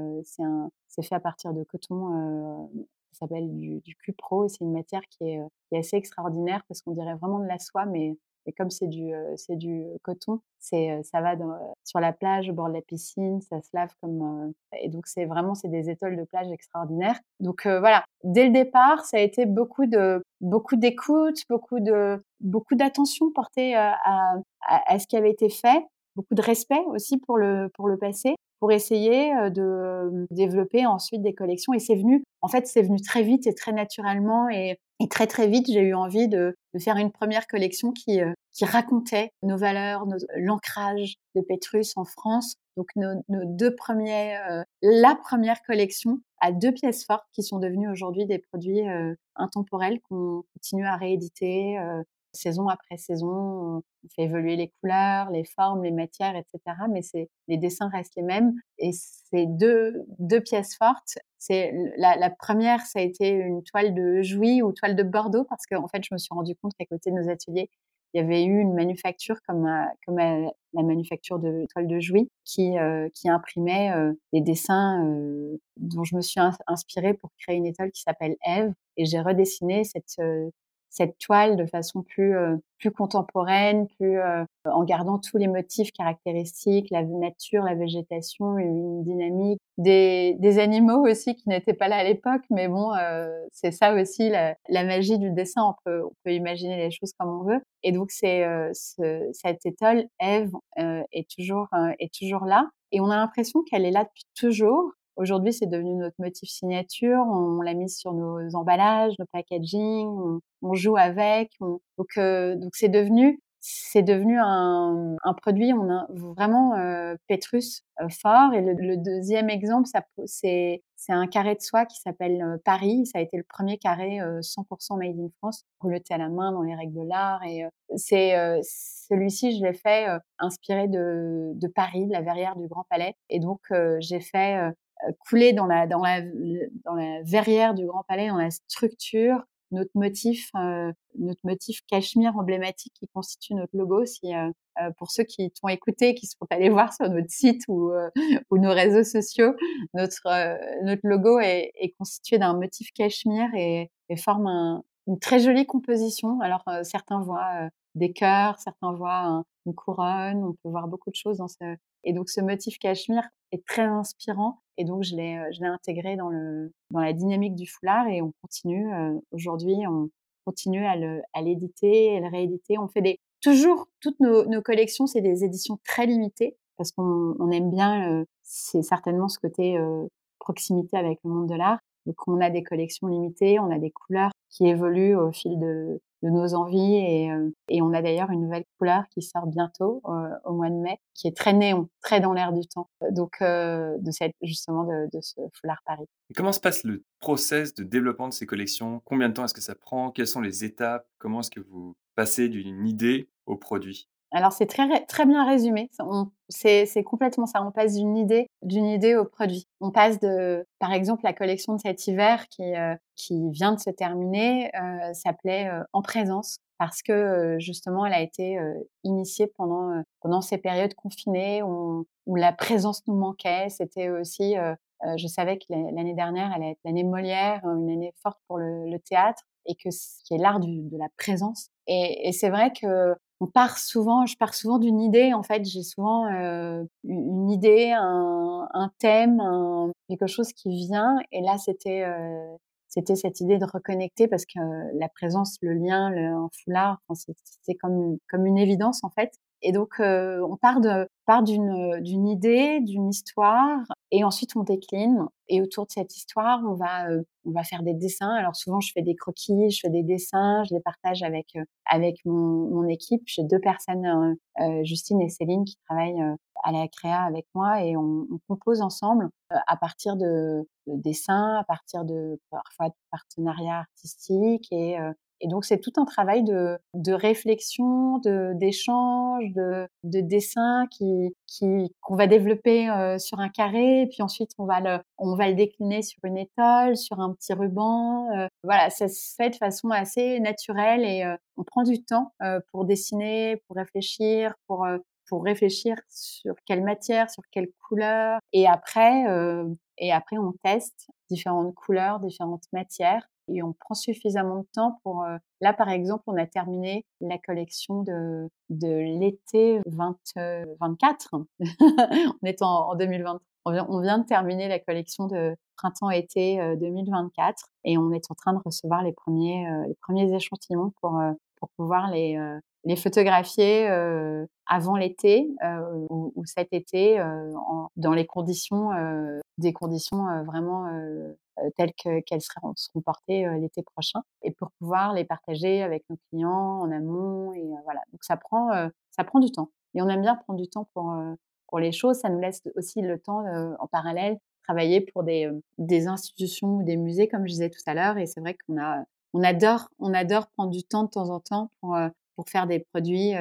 c'est fait à partir de coton ça s'appelle du, du cupro et c'est une matière qui est, qui est, assez extraordinaire parce qu'on dirait vraiment de la soie, mais, mais comme c'est du, c'est du coton, c'est, ça va dans, sur la plage, au bord de la piscine, ça se lave comme, et donc c'est vraiment, c'est des étoiles de plage extraordinaires. Donc voilà, dès le départ, ça a été beaucoup de, beaucoup d'écoute, beaucoup de, beaucoup d'attention portée à, à, à, ce qui avait été fait, beaucoup de respect aussi pour le, pour le passé pour essayer de développer ensuite des collections. Et c'est venu, en fait, c'est venu très vite et très naturellement. Et, très très vite, j'ai eu envie de, faire une première collection qui, racontait nos valeurs, l'ancrage de Petrus en France. Donc nos deux premiers, la première collection à deux pièces fortes qui sont devenues aujourd'hui des produits intemporels qu'on continue à rééditer, saison après saison, on fait évoluer les couleurs, les formes, les matières, etc. Mais c'est les dessins restent les mêmes. Et c'est deux, deux pièces fortes. C'est la, première, ça a été une toile de Jouy ou toile de Bordeaux parce qu'en en fait, je me suis rendu compte qu'à côté de nos ateliers, il y avait eu une manufacture comme, euh, comme euh, la manufacture de toile de Jouy qui, euh, qui imprimait des dessins dont je me suis inspirée pour créer une étoile qui s'appelle Eve. Et j'ai redessiné cette, cette toile de façon plus euh, plus contemporaine, plus euh, en gardant tous les motifs caractéristiques, la nature, la végétation, une dynamique, des, des animaux aussi qui n'étaient pas là à l'époque, mais bon, euh, c'est ça aussi la, la, magie du dessin. On peut on peut imaginer les choses comme on veut. Et donc c'est ce, cette étoile Eve est toujours est toujours là. Et on a l'impression qu'elle est là depuis toujours, Aujourd'hui, c'est devenu notre motif signature. On, l'a mise sur nos emballages, nos packaging. On, joue avec. donc, euh, donc c'est devenu, c'est devenu un, un, produit. On a vraiment euh, Petrus euh, fort. Et le, deuxième exemple, c'est c'est un carré de soie qui s'appelle euh, Paris. Ça a été le premier carré 100% made in France, rouleté à la main dans les règles de l'art. Et c'est celui-ci, je l'ai fait inspiré de, de Paris, de la verrière du Grand Palais. Et donc j'ai fait couler dans la, dans, la, dans la verrière du Grand Palais, dans la structure, notre motif, euh, notre motif cachemire emblématique qui constitue notre logo. Si, euh, euh pour ceux qui t'ont écouté, qui sont allés voir sur notre site ou, nos réseaux sociaux, notre, notre logo est, constitué d'un motif cachemire et, forme un, une très jolie composition. Alors certains voient des cœurs, certains voient une couronne, on peut voir beaucoup de choses dans ce. Et donc ce motif cachemire est très inspirant et donc, je l'ai, je l'ai intégré dans, le, dans la dynamique du foulard et on continue. aujourd'hui, on continue à, le, à l'éditer, à le rééditer. On fait des, toujours, toutes nos, nos collections, c'est des éditions très limitées parce qu'on on aime bien, c'est certainement ce côté proximité avec le monde de l'art. Donc, on a des collections limitées, on a des couleurs qui évoluent au fil de, nos envies. Et, euh, et on a d'ailleurs une nouvelle couleur qui sort bientôt euh, au mois de mai, qui est très néon, très dans l'air du temps. Donc euh, de cette justement de, ce foulard Paris. Comment se passe le process de développement de ces collections? Combien de temps est-ce que ça prend? Quelles sont les étapes? Comment est-ce que vous passez d'une idée au produit? Alors c'est très très bien résumé. C'est complètement ça. On passe d'une idée d'une idée au produit. On passe de, par exemple, la collection de cet hiver qui euh, qui vient de se terminer euh, s'appelait euh, En présence parce que justement elle a été initiée pendant pendant ces périodes confinées où, la présence nous manquait. C'était aussi je savais que l'année dernière allait être l'année Molière, une année forte pour le théâtre. Et que qui est l'art de la présence. Et, et c'est vrai que on part souvent, je pars souvent d'une idée. En fait, j'ai souvent euh, une idée, un, un thème, un, quelque chose qui vient. Et là, c'était euh, c'était cette idée de reconnecter parce que la présence, le lien, le un foulard, c'est comme comme une évidence en fait. Et donc, euh, on part de part d'une d'une idée, d'une histoire, et ensuite on décline. Et autour de cette histoire, on va euh, on va faire des dessins. Alors souvent, je fais des croquis, je fais des dessins, je les partage avec euh, avec mon, mon équipe. J'ai deux personnes, Justine et Céline, qui travaillent à la créa avec moi, et on, on compose ensemble à partir de, de, dessins, à partir de parfois de partenariats artistiques et et donc, c'est tout un travail de, de réflexion, d'échange, de, de dessin qui, qu'on va développer euh, sur un carré, et puis ensuite, on va le, on va le décliner sur une étole, sur un petit ruban. Euh, voilà, ça se fait de façon assez naturelle et euh, on prend du temps pour dessiner, pour réfléchir, pour, pour réfléchir sur quelle matière, sur quelle couleur. Et après, et après, on teste différentes couleurs, différentes matières et on prend suffisamment de temps pour... Là, par exemple, on a terminé la collection de, de l'été 2024. on est en, en 2023. On vient, on vient, de terminer la collection de printemps-été 2024 euh, et on est en train de recevoir les premiers, les premiers échantillons pour, pour pouvoir les, les photographier avant l'été ou, ou, cet été en, dans les conditions, des conditions vraiment euh, telles qu'elles seront, seront portées euh, l'été prochain et pour pouvoir les partager avec nos clients en amont et euh, voilà. Donc ça prend ça prend du temps et on aime bien prendre du temps pour pour les choses. Ça nous laisse aussi le temps en parallèle travailler pour des, des institutions ou des musées comme je disais tout à l'heure et c'est vrai qu'on a on adore on adore prendre du temps de temps en temps pour pour faire des produits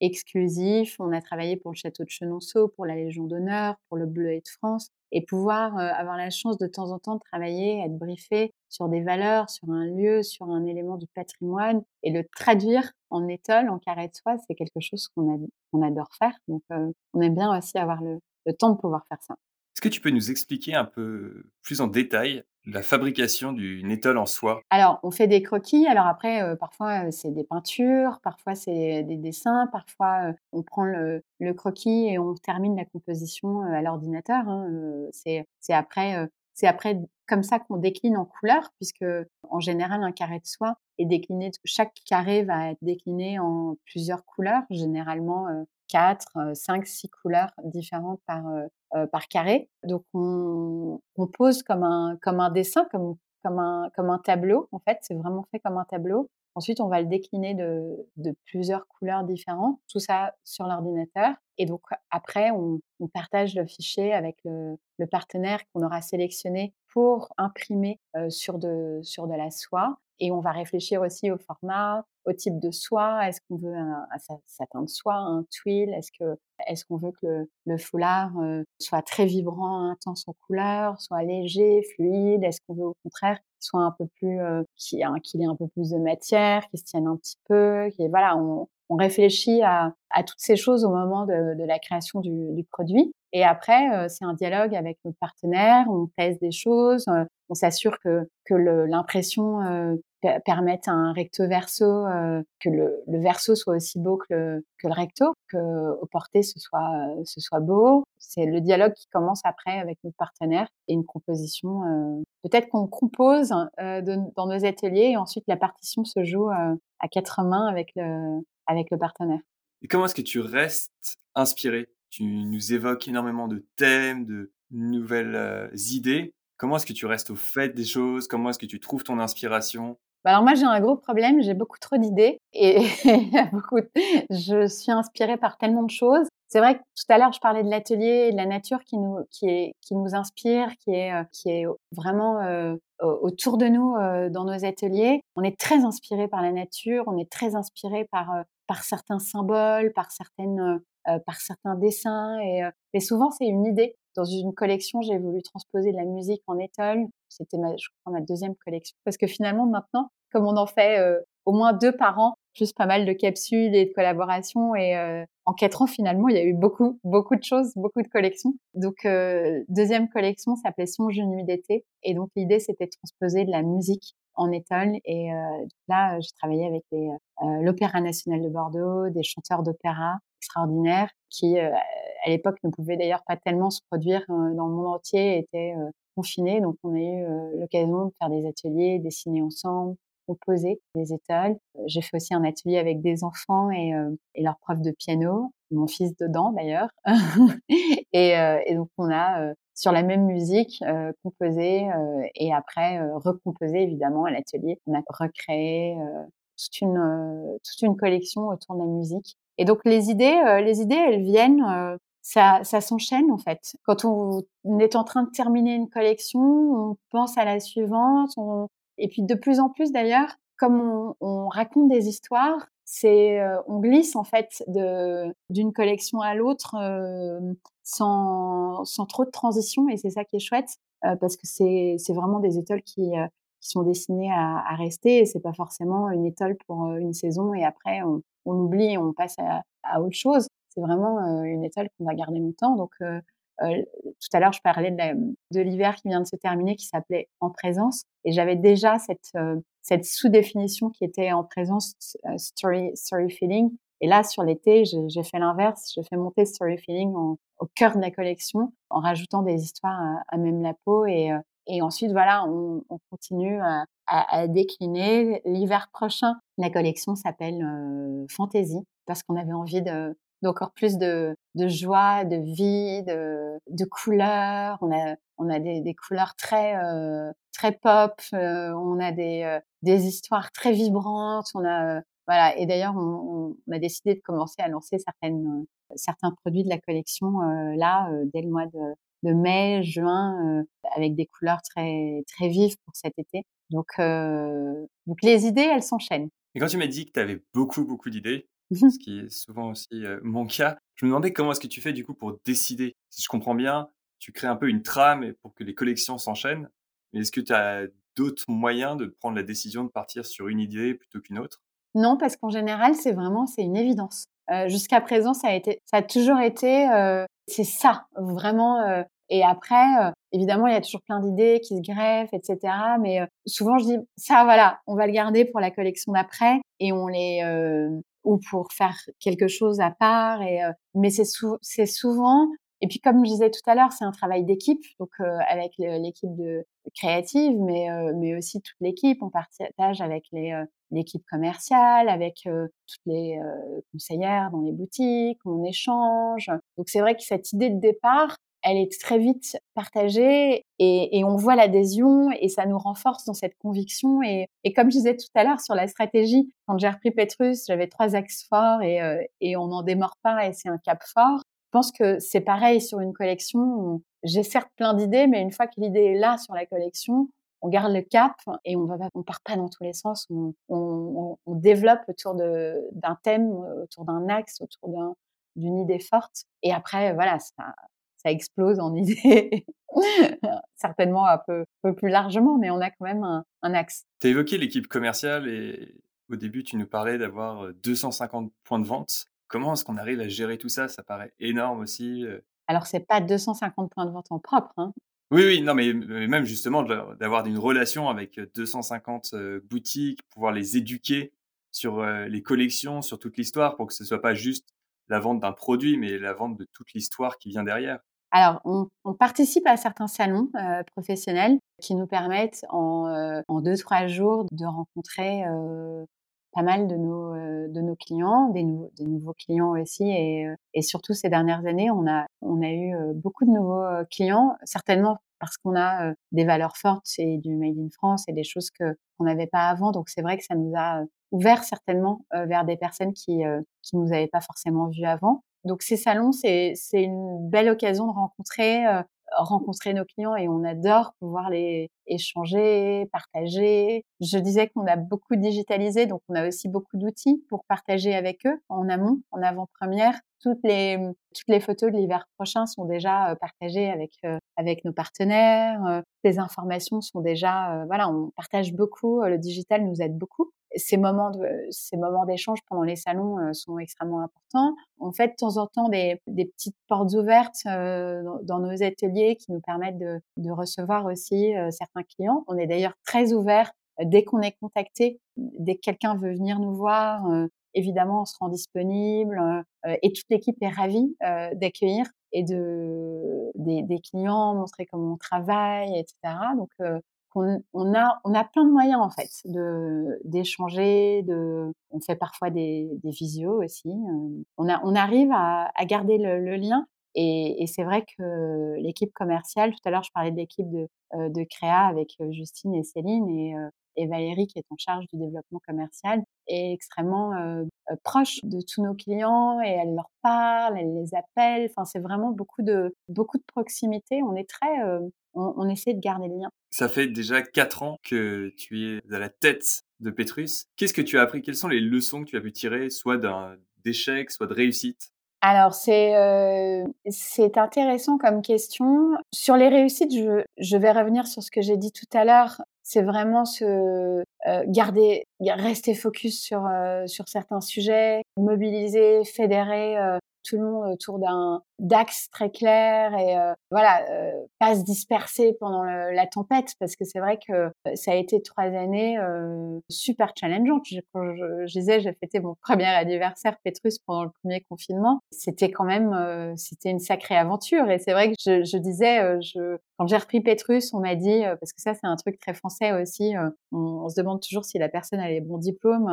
exclusifs. On a travaillé pour le château de Chenonceau, pour la Légion d'honneur, pour le Bleuet de France et pouvoir avoir la chance de temps en temps de travailler, être briefé sur des valeurs, sur un lieu, sur un élément du patrimoine et le traduire en étole, en carré de soie, c'est quelque chose qu'on adore faire. Donc, on aime bien aussi avoir le, le temps de pouvoir faire ça. Est-ce que tu peux nous expliquer un peu plus en détail la fabrication d'une étole en soie Alors, on fait des croquis. Alors après, euh, parfois, euh, c'est des peintures, parfois, c'est des dessins, parfois, euh, on prend le, croquis et on termine la composition à l'ordinateur. Hein, c'est après, c'est après comme ça qu'on décline en couleurs, puisque en général, un carré de soie est décliné, chaque carré va être décliné en plusieurs couleurs, généralement 4, 5, 6 couleurs différentes par, euh, par carré. Donc on, on, pose comme un, comme un dessin, comme, comme, un, comme un tableau. En fait, c'est vraiment fait comme un tableau. Ensuite, on va le décliner de, plusieurs couleurs différentes, tout ça sur l'ordinateur. Et donc après, on, partage le fichier avec le, partenaire qu'on aura sélectionné pour imprimer euh, sur, de, la soie. Et on va réfléchir aussi au format, au type de soie. Est-ce qu'on veut un, un, satin de soie, un tuile? Est-ce qu'on veut que le, foulard euh, soit très vibrant, intense en couleur, soit léger, fluide? Est-ce qu'on veut au contraire soit un peu plus, euh, qu'il ait un peu plus de matière, qu'il se tienne un petit peu qui, Voilà, on, on réfléchit à, toutes ces choses au moment de, la création du, du, produit. Et après, c'est un dialogue avec notre partenaire, on teste des choses, on s'assure que, que l'impression euh, permette un recto verso, euh, que le, le, verso soit aussi beau que le, que le recto, que au porté ce soit, ce soit beau. C'est le dialogue qui commence après avec notre partenaire et une composition. Peut-être qu'on compose dans nos ateliers et ensuite la partition se joue à quatre mains avec le, avec le partenaire. Et comment est-ce que tu restes inspiré? Tu nous évoques énormément de thèmes, de nouvelles euh, idées. Comment est-ce que tu restes au fait des choses? Comment est-ce que tu trouves ton inspiration? Bah alors moi j'ai un gros problème, j'ai beaucoup trop d'idées et beaucoup, je suis inspirée par tellement de choses. C'est vrai que tout à l'heure je parlais de l'atelier et de la nature qui nous qui est qui nous inspire, qui est euh, qui est vraiment euh, autour de nous dans nos ateliers. On est très inspiré par la nature, on est très inspiré par par certains symboles, par certaines, euh, par certains dessins. Et, euh, mais souvent, c'est une idée. Dans une collection, j'ai voulu transposer de la musique en étole. C'était, ma, je crois, ma deuxième collection. Parce que finalement, maintenant, comme on en fait euh, au moins deux par an, juste pas mal de capsules et de collaborations. Et en quatre ans, finalement, il y a eu beaucoup, beaucoup de choses, beaucoup de collections. Donc, deuxième collection s'appelait Songe de nuit d'été. Et donc, l'idée, c'était de transposer de la musique en étole. Et là, j'ai travaillé avec l'Opéra national de Bordeaux, des chanteurs d'opéra extraordinaires qui, à l'époque, ne pouvaient d'ailleurs pas tellement se produire dans le monde entier, étaient confinés. Donc, on a eu l'occasion de faire des ateliers, dessiner ensemble, composer des étoiles. J'ai fait aussi un atelier avec des enfants et, et leurs profs de piano, mon fils dedans d'ailleurs. et, et, donc, on a sur la même musique, euh, composée euh, et après euh, recomposée évidemment à l'atelier. On a recréé toute une toute une collection autour de la musique. Et donc les idées, les idées, elles viennent, ça, ça s'enchaîne en fait. Quand on, est en train de terminer une collection, on pense à la suivante. Et puis de plus en plus d'ailleurs, comme on, on raconte des histoires, c'est on glisse en fait d'une collection à l'autre sans, sans trop de transition et c'est ça qui est chouette euh, parce que c'est vraiment des étoiles qui euh, qui sont destinées à, rester et c'est pas forcément une étoile pour euh, une saison et après on, on oublie et on passe à, autre chose. C'est vraiment une étoile qu'on va garder longtemps. Donc euh, tout à l'heure, je parlais de, l'hiver qui vient de se terminer, qui s'appelait En présence, et j'avais déjà cette, sous-définition qui était en présence story, feeling, et là, sur l'été, j'ai fait l'inverse. J'ai fait monter Story Feeling au cœur de la collection en rajoutant des histoires à, même la peau. Et, euh, et ensuite, voilà, on, on continue à, à, décliner. L'hiver prochain, la collection s'appelle euh, Fantasy parce qu'on avait envie de d'encore plus de, de joie, de vie, de, de couleurs. On a, on a des, des couleurs très, euh, très pop. Euh, on a des, euh, des histoires très vibrantes. On a voilà. Et d'ailleurs, on, on, a décidé de commencer à lancer certaines, euh, certains produits de la collection euh, là euh, dès le mois de, de mai, juin, avec des couleurs très très vives pour cet été. Donc, donc les idées, elles s'enchaînent. Et quand tu m'as dit que tu avais beaucoup beaucoup d'idées, ce qui est souvent aussi mon cas, je me demandais comment est-ce que tu fais du coup pour décider? Si je comprends bien, tu crées un peu une trame pour que les collections s'enchaînent. Mais est-ce que tu as d'autres moyens de prendre la décision de partir sur une idée plutôt qu'une autre? Non, parce qu'en général, c'est vraiment, c'est une évidence. Euh, jusqu'à présent, ça a été, ça a toujours été, euh, c'est ça, vraiment. Euh, et après, évidemment, il y a toujours plein d'idées qui se greffent, etc. Mais souvent, je dis, ça, voilà, on va le garder pour la collection d'après et on les, ou pour faire quelque chose à part. Et mais c'est c'est souvent et puis, comme je disais tout à l'heure, c'est un travail d'équipe, donc euh, avec l'équipe de créative, mais mais aussi toute l'équipe. On partage avec les euh, l'équipe commerciale, avec toutes les conseillères dans les boutiques, on échange. Donc c'est vrai que cette idée de départ, elle est très vite partagée et, on voit l'adhésion et ça nous renforce dans cette conviction. Et, et, comme je disais tout à l'heure sur la stratégie, quand j'ai repris Petrus, j'avais trois axes forts et, et on n'en démord pas et c'est un cap fort. Je pense que c'est pareil sur une collection. J'ai certes plein d'idées, mais une fois que l'idée est là sur la collection, on garde le cap et on on part pas dans tous les sens. On, développe autour d'un thème, autour d'un axe, autour d'une idée forte. Et après, voilà, ça, explose en idées, certainement un peu, plus largement, mais on a quand même un, un axe. Tu as évoqué l'équipe commerciale et au début, tu nous parlais d'avoir 250 points de vente. Comment est-ce qu'on arrive à gérer tout ça? Ça paraît énorme aussi. Alors, c'est pas 250 points de vente en propre. Hein. Oui, oui, non, mais même justement d'avoir une relation avec 250 boutiques, pouvoir les éduquer sur les collections, sur toute l'histoire, pour que ce soit pas juste la vente d'un produit, mais la vente de toute l'histoire qui vient derrière. Alors, on, on, participe à certains salons euh, professionnels qui nous permettent en, euh, en deux, trois jours de rencontrer euh, pas mal de nos, euh, de nos clients, des, des, nouveaux clients aussi. Et, euh, et, surtout ces dernières années, on a, on a eu euh, beaucoup de nouveaux clients, certainement parce qu'on a des valeurs fortes et du Made in France et des choses que qu'on n'avait pas avant. Donc c'est vrai que ça nous a ouvert certainement vers des personnes qui qui nous avaient pas forcément vues avant. Donc ces salons, c'est une belle occasion de rencontrer rencontrer nos clients et on adore pouvoir les échanger, partager. Je disais qu'on a beaucoup digitalisé, donc on a aussi beaucoup d'outils pour partager avec eux en amont, en avant-première. Toutes les toutes les photos de l'hiver prochain sont déjà euh, partagées avec euh, avec nos partenaires. Euh, les informations sont déjà voilà, on partage beaucoup. Le digital nous aide beaucoup ces moments de ces moments d'échange pendant les salons euh, sont extrêmement importants. On fait de temps en temps des, des petites portes ouvertes euh, dans, nos ateliers qui nous permettent de, de recevoir aussi euh, certains clients. On est d'ailleurs très ouvert dès qu'on est contacté, dès que quelqu'un veut venir nous voir, évidemment, on se rend disponible et toute l'équipe est ravie d'accueillir et de des, des, clients, montrer comment on travaille, etc. Donc on, a on a plein de moyens en fait de d'échanger, de on fait parfois des, des visios aussi. on a on arrive à, garder le, lien et, c'est vrai que l'équipe commerciale, tout à l'heure je parlais de l'équipe de, de créa avec Justine et Céline et, Valérie qui est en charge du développement commercial est extrêmement euh, proche de tous nos clients et elle leur parle, elle les appelle. Enfin, c'est vraiment beaucoup de beaucoup de proximité. On est très, euh, on, on, essaie de garder le lien. Ça fait déjà quatre ans que tu es à la tête de Petrus. Qu'est-ce que tu as appris? Quelles sont les leçons que tu as pu tirer, soit d'un d'échec, soit de réussite? Alors c'est euh, c'est intéressant comme question. Sur les réussites, je, je vais revenir sur ce que j'ai dit tout à l'heure c'est vraiment se euh, garder, rester focus sur euh, sur certains sujets, mobiliser, fédérer euh, tout le monde autour d'un d'axes très clairs et voilà, pas se disperser pendant la tempête parce que c'est vrai que ça a été trois années super challengeantes. Quand je, disais, j'ai fêté mon premier anniversaire Petrus pendant le premier confinement, c'était quand même c'était une sacrée aventure et c'est vrai que je, je disais, je quand j'ai repris Petrus, on m'a dit, parce que ça c'est un truc très français aussi, on, on, se demande toujours si la personne a les bons diplômes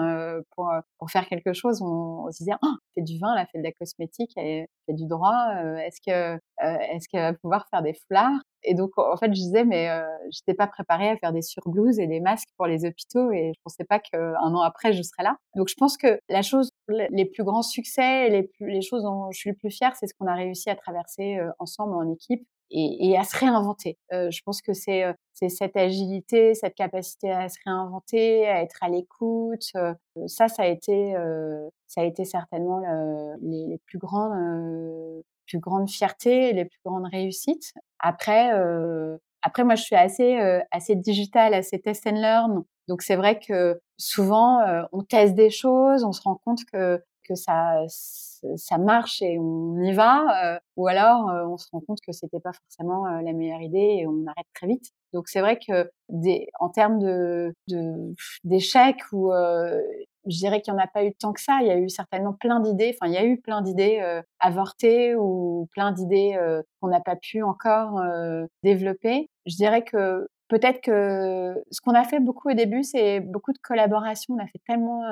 pour, pour faire quelque chose. On, se disait, oh, fait du vin, elle a fait de la cosmétique, elle fait du droit, est-ce que est-ce qu'elle va pouvoir faire des foulards? Et donc en fait je disais, mais euh, j'étais pas préparée à faire des surblouses et des masques pour les hôpitaux et je pensais pas qu'un an après je serais là. Donc je pense que la chose, les plus grands succès, les, les choses dont je suis le plus fière, c'est ce qu'on a réussi à traverser ensemble en équipe et, et à se réinventer. Euh, je pense que c'est euh, c'est cette agilité, cette capacité à se réinventer, à être à l'écoute. Euh, ça, ça a été euh, ça a été certainement le, les, les, plus grandes plus grandes fiertés, les plus grandes réussites. Après après moi je suis assez assez digital, assez test and learn. Donc c'est vrai que souvent on teste des choses, on se rend compte que que ça ça marche et on y va, euh, ou alors euh, on se rend compte que c'était pas forcément euh, la meilleure idée et on arrête très vite. Donc c'est vrai que en termes d'échecs je dirais qu'il n'y en a pas eu tant que ça. Il y a eu certainement plein d'idées. Enfin, il y a eu plein d'idées avortées ou plein d'idées qu'on n'a pas pu encore développer. Je dirais que peut-être que ce qu'on a fait beaucoup au début, c'est beaucoup de collaboration. On a fait tellement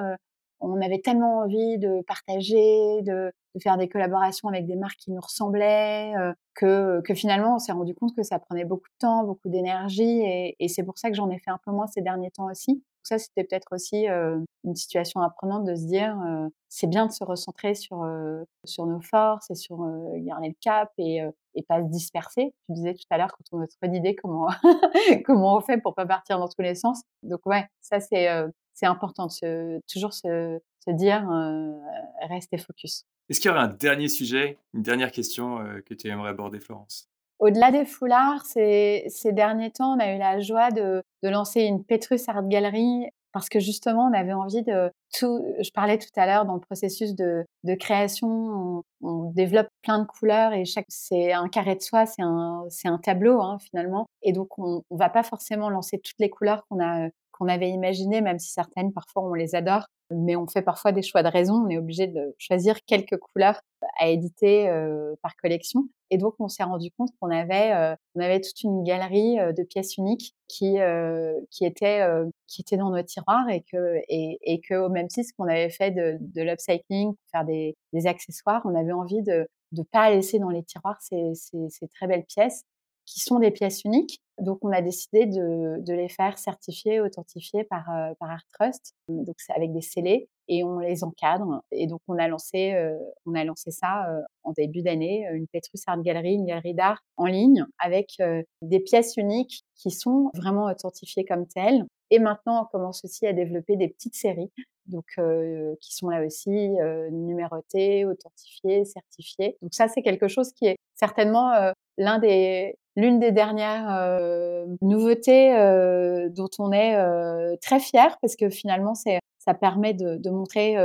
on avait tellement envie de partager, de, faire des collaborations avec des marques qui nous ressemblaient, euh, que, finalement on s'est rendu compte que ça prenait beaucoup de temps, beaucoup d'énergie, et, c'est pour ça que j'en ai fait un peu moins ces derniers temps aussi. ça, c'était peut-être aussi euh, une situation apprenante de se dire, euh, c'est bien de se recentrer sur nos forces et sur garder le cap et pas se disperser. Tu disais tout à l'heure quand on a trop d'idées comment comment on fait pour pas partir dans tous les sens. Donc ouais, ça c'est c'est important de toujours se, se dire euh, rester focus. Est-ce qu'il y aurait un dernier sujet, une dernière question euh, que tu aimerais aborder, Florence? Au-delà des foulards, ces, ces, derniers temps, on a eu la joie de, de lancer une Petrus Art Gallery parce que justement, on avait envie de tout. Je parlais tout à l'heure dans le processus de, de création, on, on, développe plein de couleurs et chaque c'est un carré de soie, c'est un tableau hein, finalement. Et donc, on, on va pas forcément lancer toutes les couleurs qu'on a qu'on avait imaginé, même si certaines, parfois, on les adore. Mais on fait parfois des choix de raison. On est obligé de choisir quelques couleurs à éditer euh, par collection. Et donc, on s'est rendu compte qu'on avait, euh, on avait toute une galerie euh, de pièces uniques qui, qui étaient, qui dans nos tiroirs et que, et, et que au même titre qu'on avait fait de, de l'upcycling pour faire des, accessoires, on avait envie de ne pas laisser dans les tiroirs ces très belles pièces qui sont des pièces uniques. Donc, on a décidé de, de les faire certifier, authentifier par, euh, par ArtTrust. Donc, c'est avec des scellés et on les encadre. Et donc, on a lancé, euh, on a lancé ça euh, en début d'année, une Petrus Art Gallery, une galerie d'art en ligne avec des pièces uniques qui sont vraiment authentifiées comme telles. Et maintenant, on commence aussi à développer des petites séries, donc qui sont là aussi numérotées, authentifiées, certifiées. Donc ça, c'est quelque chose qui est certainement l'un des l'une des dernières euh, nouveautés euh, dont on est euh, très fier parce que finalement c'est ça permet de, de montrer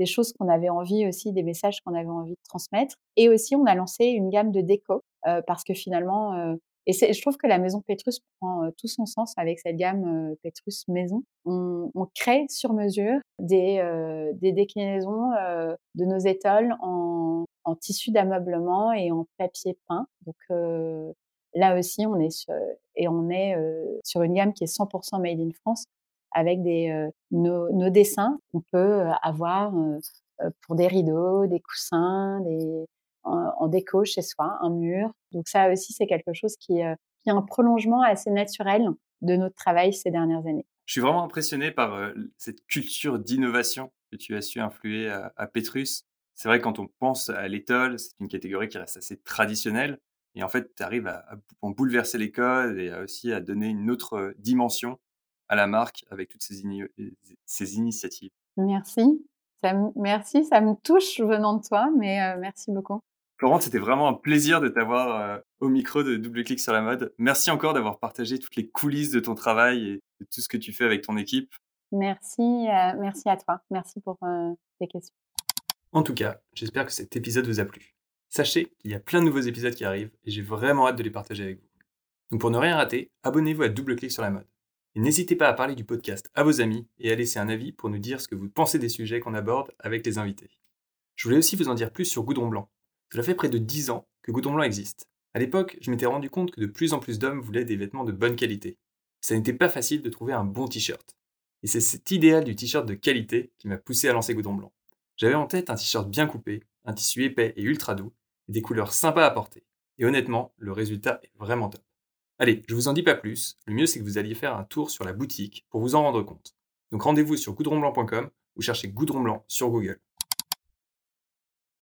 des choses qu'on avait envie aussi, des messages qu'on avait envie de transmettre. Et aussi, on a lancé une gamme de déco parce que finalement, et je trouve que la maison Petrus prend tout son sens avec cette gamme Petrus Maison. On, on, crée sur mesure des, des déclinaisons de nos étoiles en, en tissu d'ameublement et en papier peint. Donc là aussi, on est sur, et on est sur une gamme qui est 100% made in France avec des, nos, dessins qu'on peut avoir pour des rideaux, des coussins, en, déco chez soi, un mur. Donc ça aussi, c'est quelque chose qui, euh, est un prolongement assez naturel de notre travail ces dernières années. Je suis vraiment impressionné par cette culture d'innovation que tu as su influer à, Petrus. C'est vrai, quand on pense à l'étole, c'est une catégorie qui reste assez traditionnelle. Et en fait, tu arrives à, bouleverser les codes et aussi à donner une autre dimension à la marque avec toutes ces, ces initiatives. Merci. Ça merci, ça me touche venant de toi, mais merci beaucoup. Florent, c'était vraiment un plaisir de t'avoir euh, au micro de Double Clic sur la mode. Merci encore d'avoir partagé toutes les coulisses de ton travail et de tout ce que tu fais avec ton équipe. Merci, euh, merci à toi. Merci pour euh, tes questions. En tout cas, j'espère que cet épisode vous a plu. Sachez qu'il y a plein de nouveaux épisodes qui arrivent et j'ai vraiment hâte de les partager avec vous. Donc pour ne rien rater, abonnez-vous à Double Clic sur la mode. Et n'hésitez pas à parler du podcast à vos amis et à laisser un avis pour nous dire ce que vous pensez des sujets qu'on aborde avec les invités. Je voulais aussi vous en dire plus sur Goudron Blanc, cela fait près de 10 ans que Goudron Blanc existe. À l'époque, je m'étais rendu compte que de plus en plus d'hommes voulaient des vêtements de bonne qualité. Ça n'était pas facile de trouver un bon t-shirt. Et c'est cet idéal du t-shirt de qualité qui m'a poussé à lancer Goudron Blanc. J'avais en tête un t-shirt bien coupé, un tissu épais et ultra doux, des couleurs sympas à porter. Et honnêtement, le résultat est vraiment top. Allez, je vous en dis pas plus, le mieux c'est que vous alliez faire un tour sur la boutique pour vous en rendre compte. Donc rendez-vous sur goudronblanc.com ou cherchez Goudron Blanc sur Google.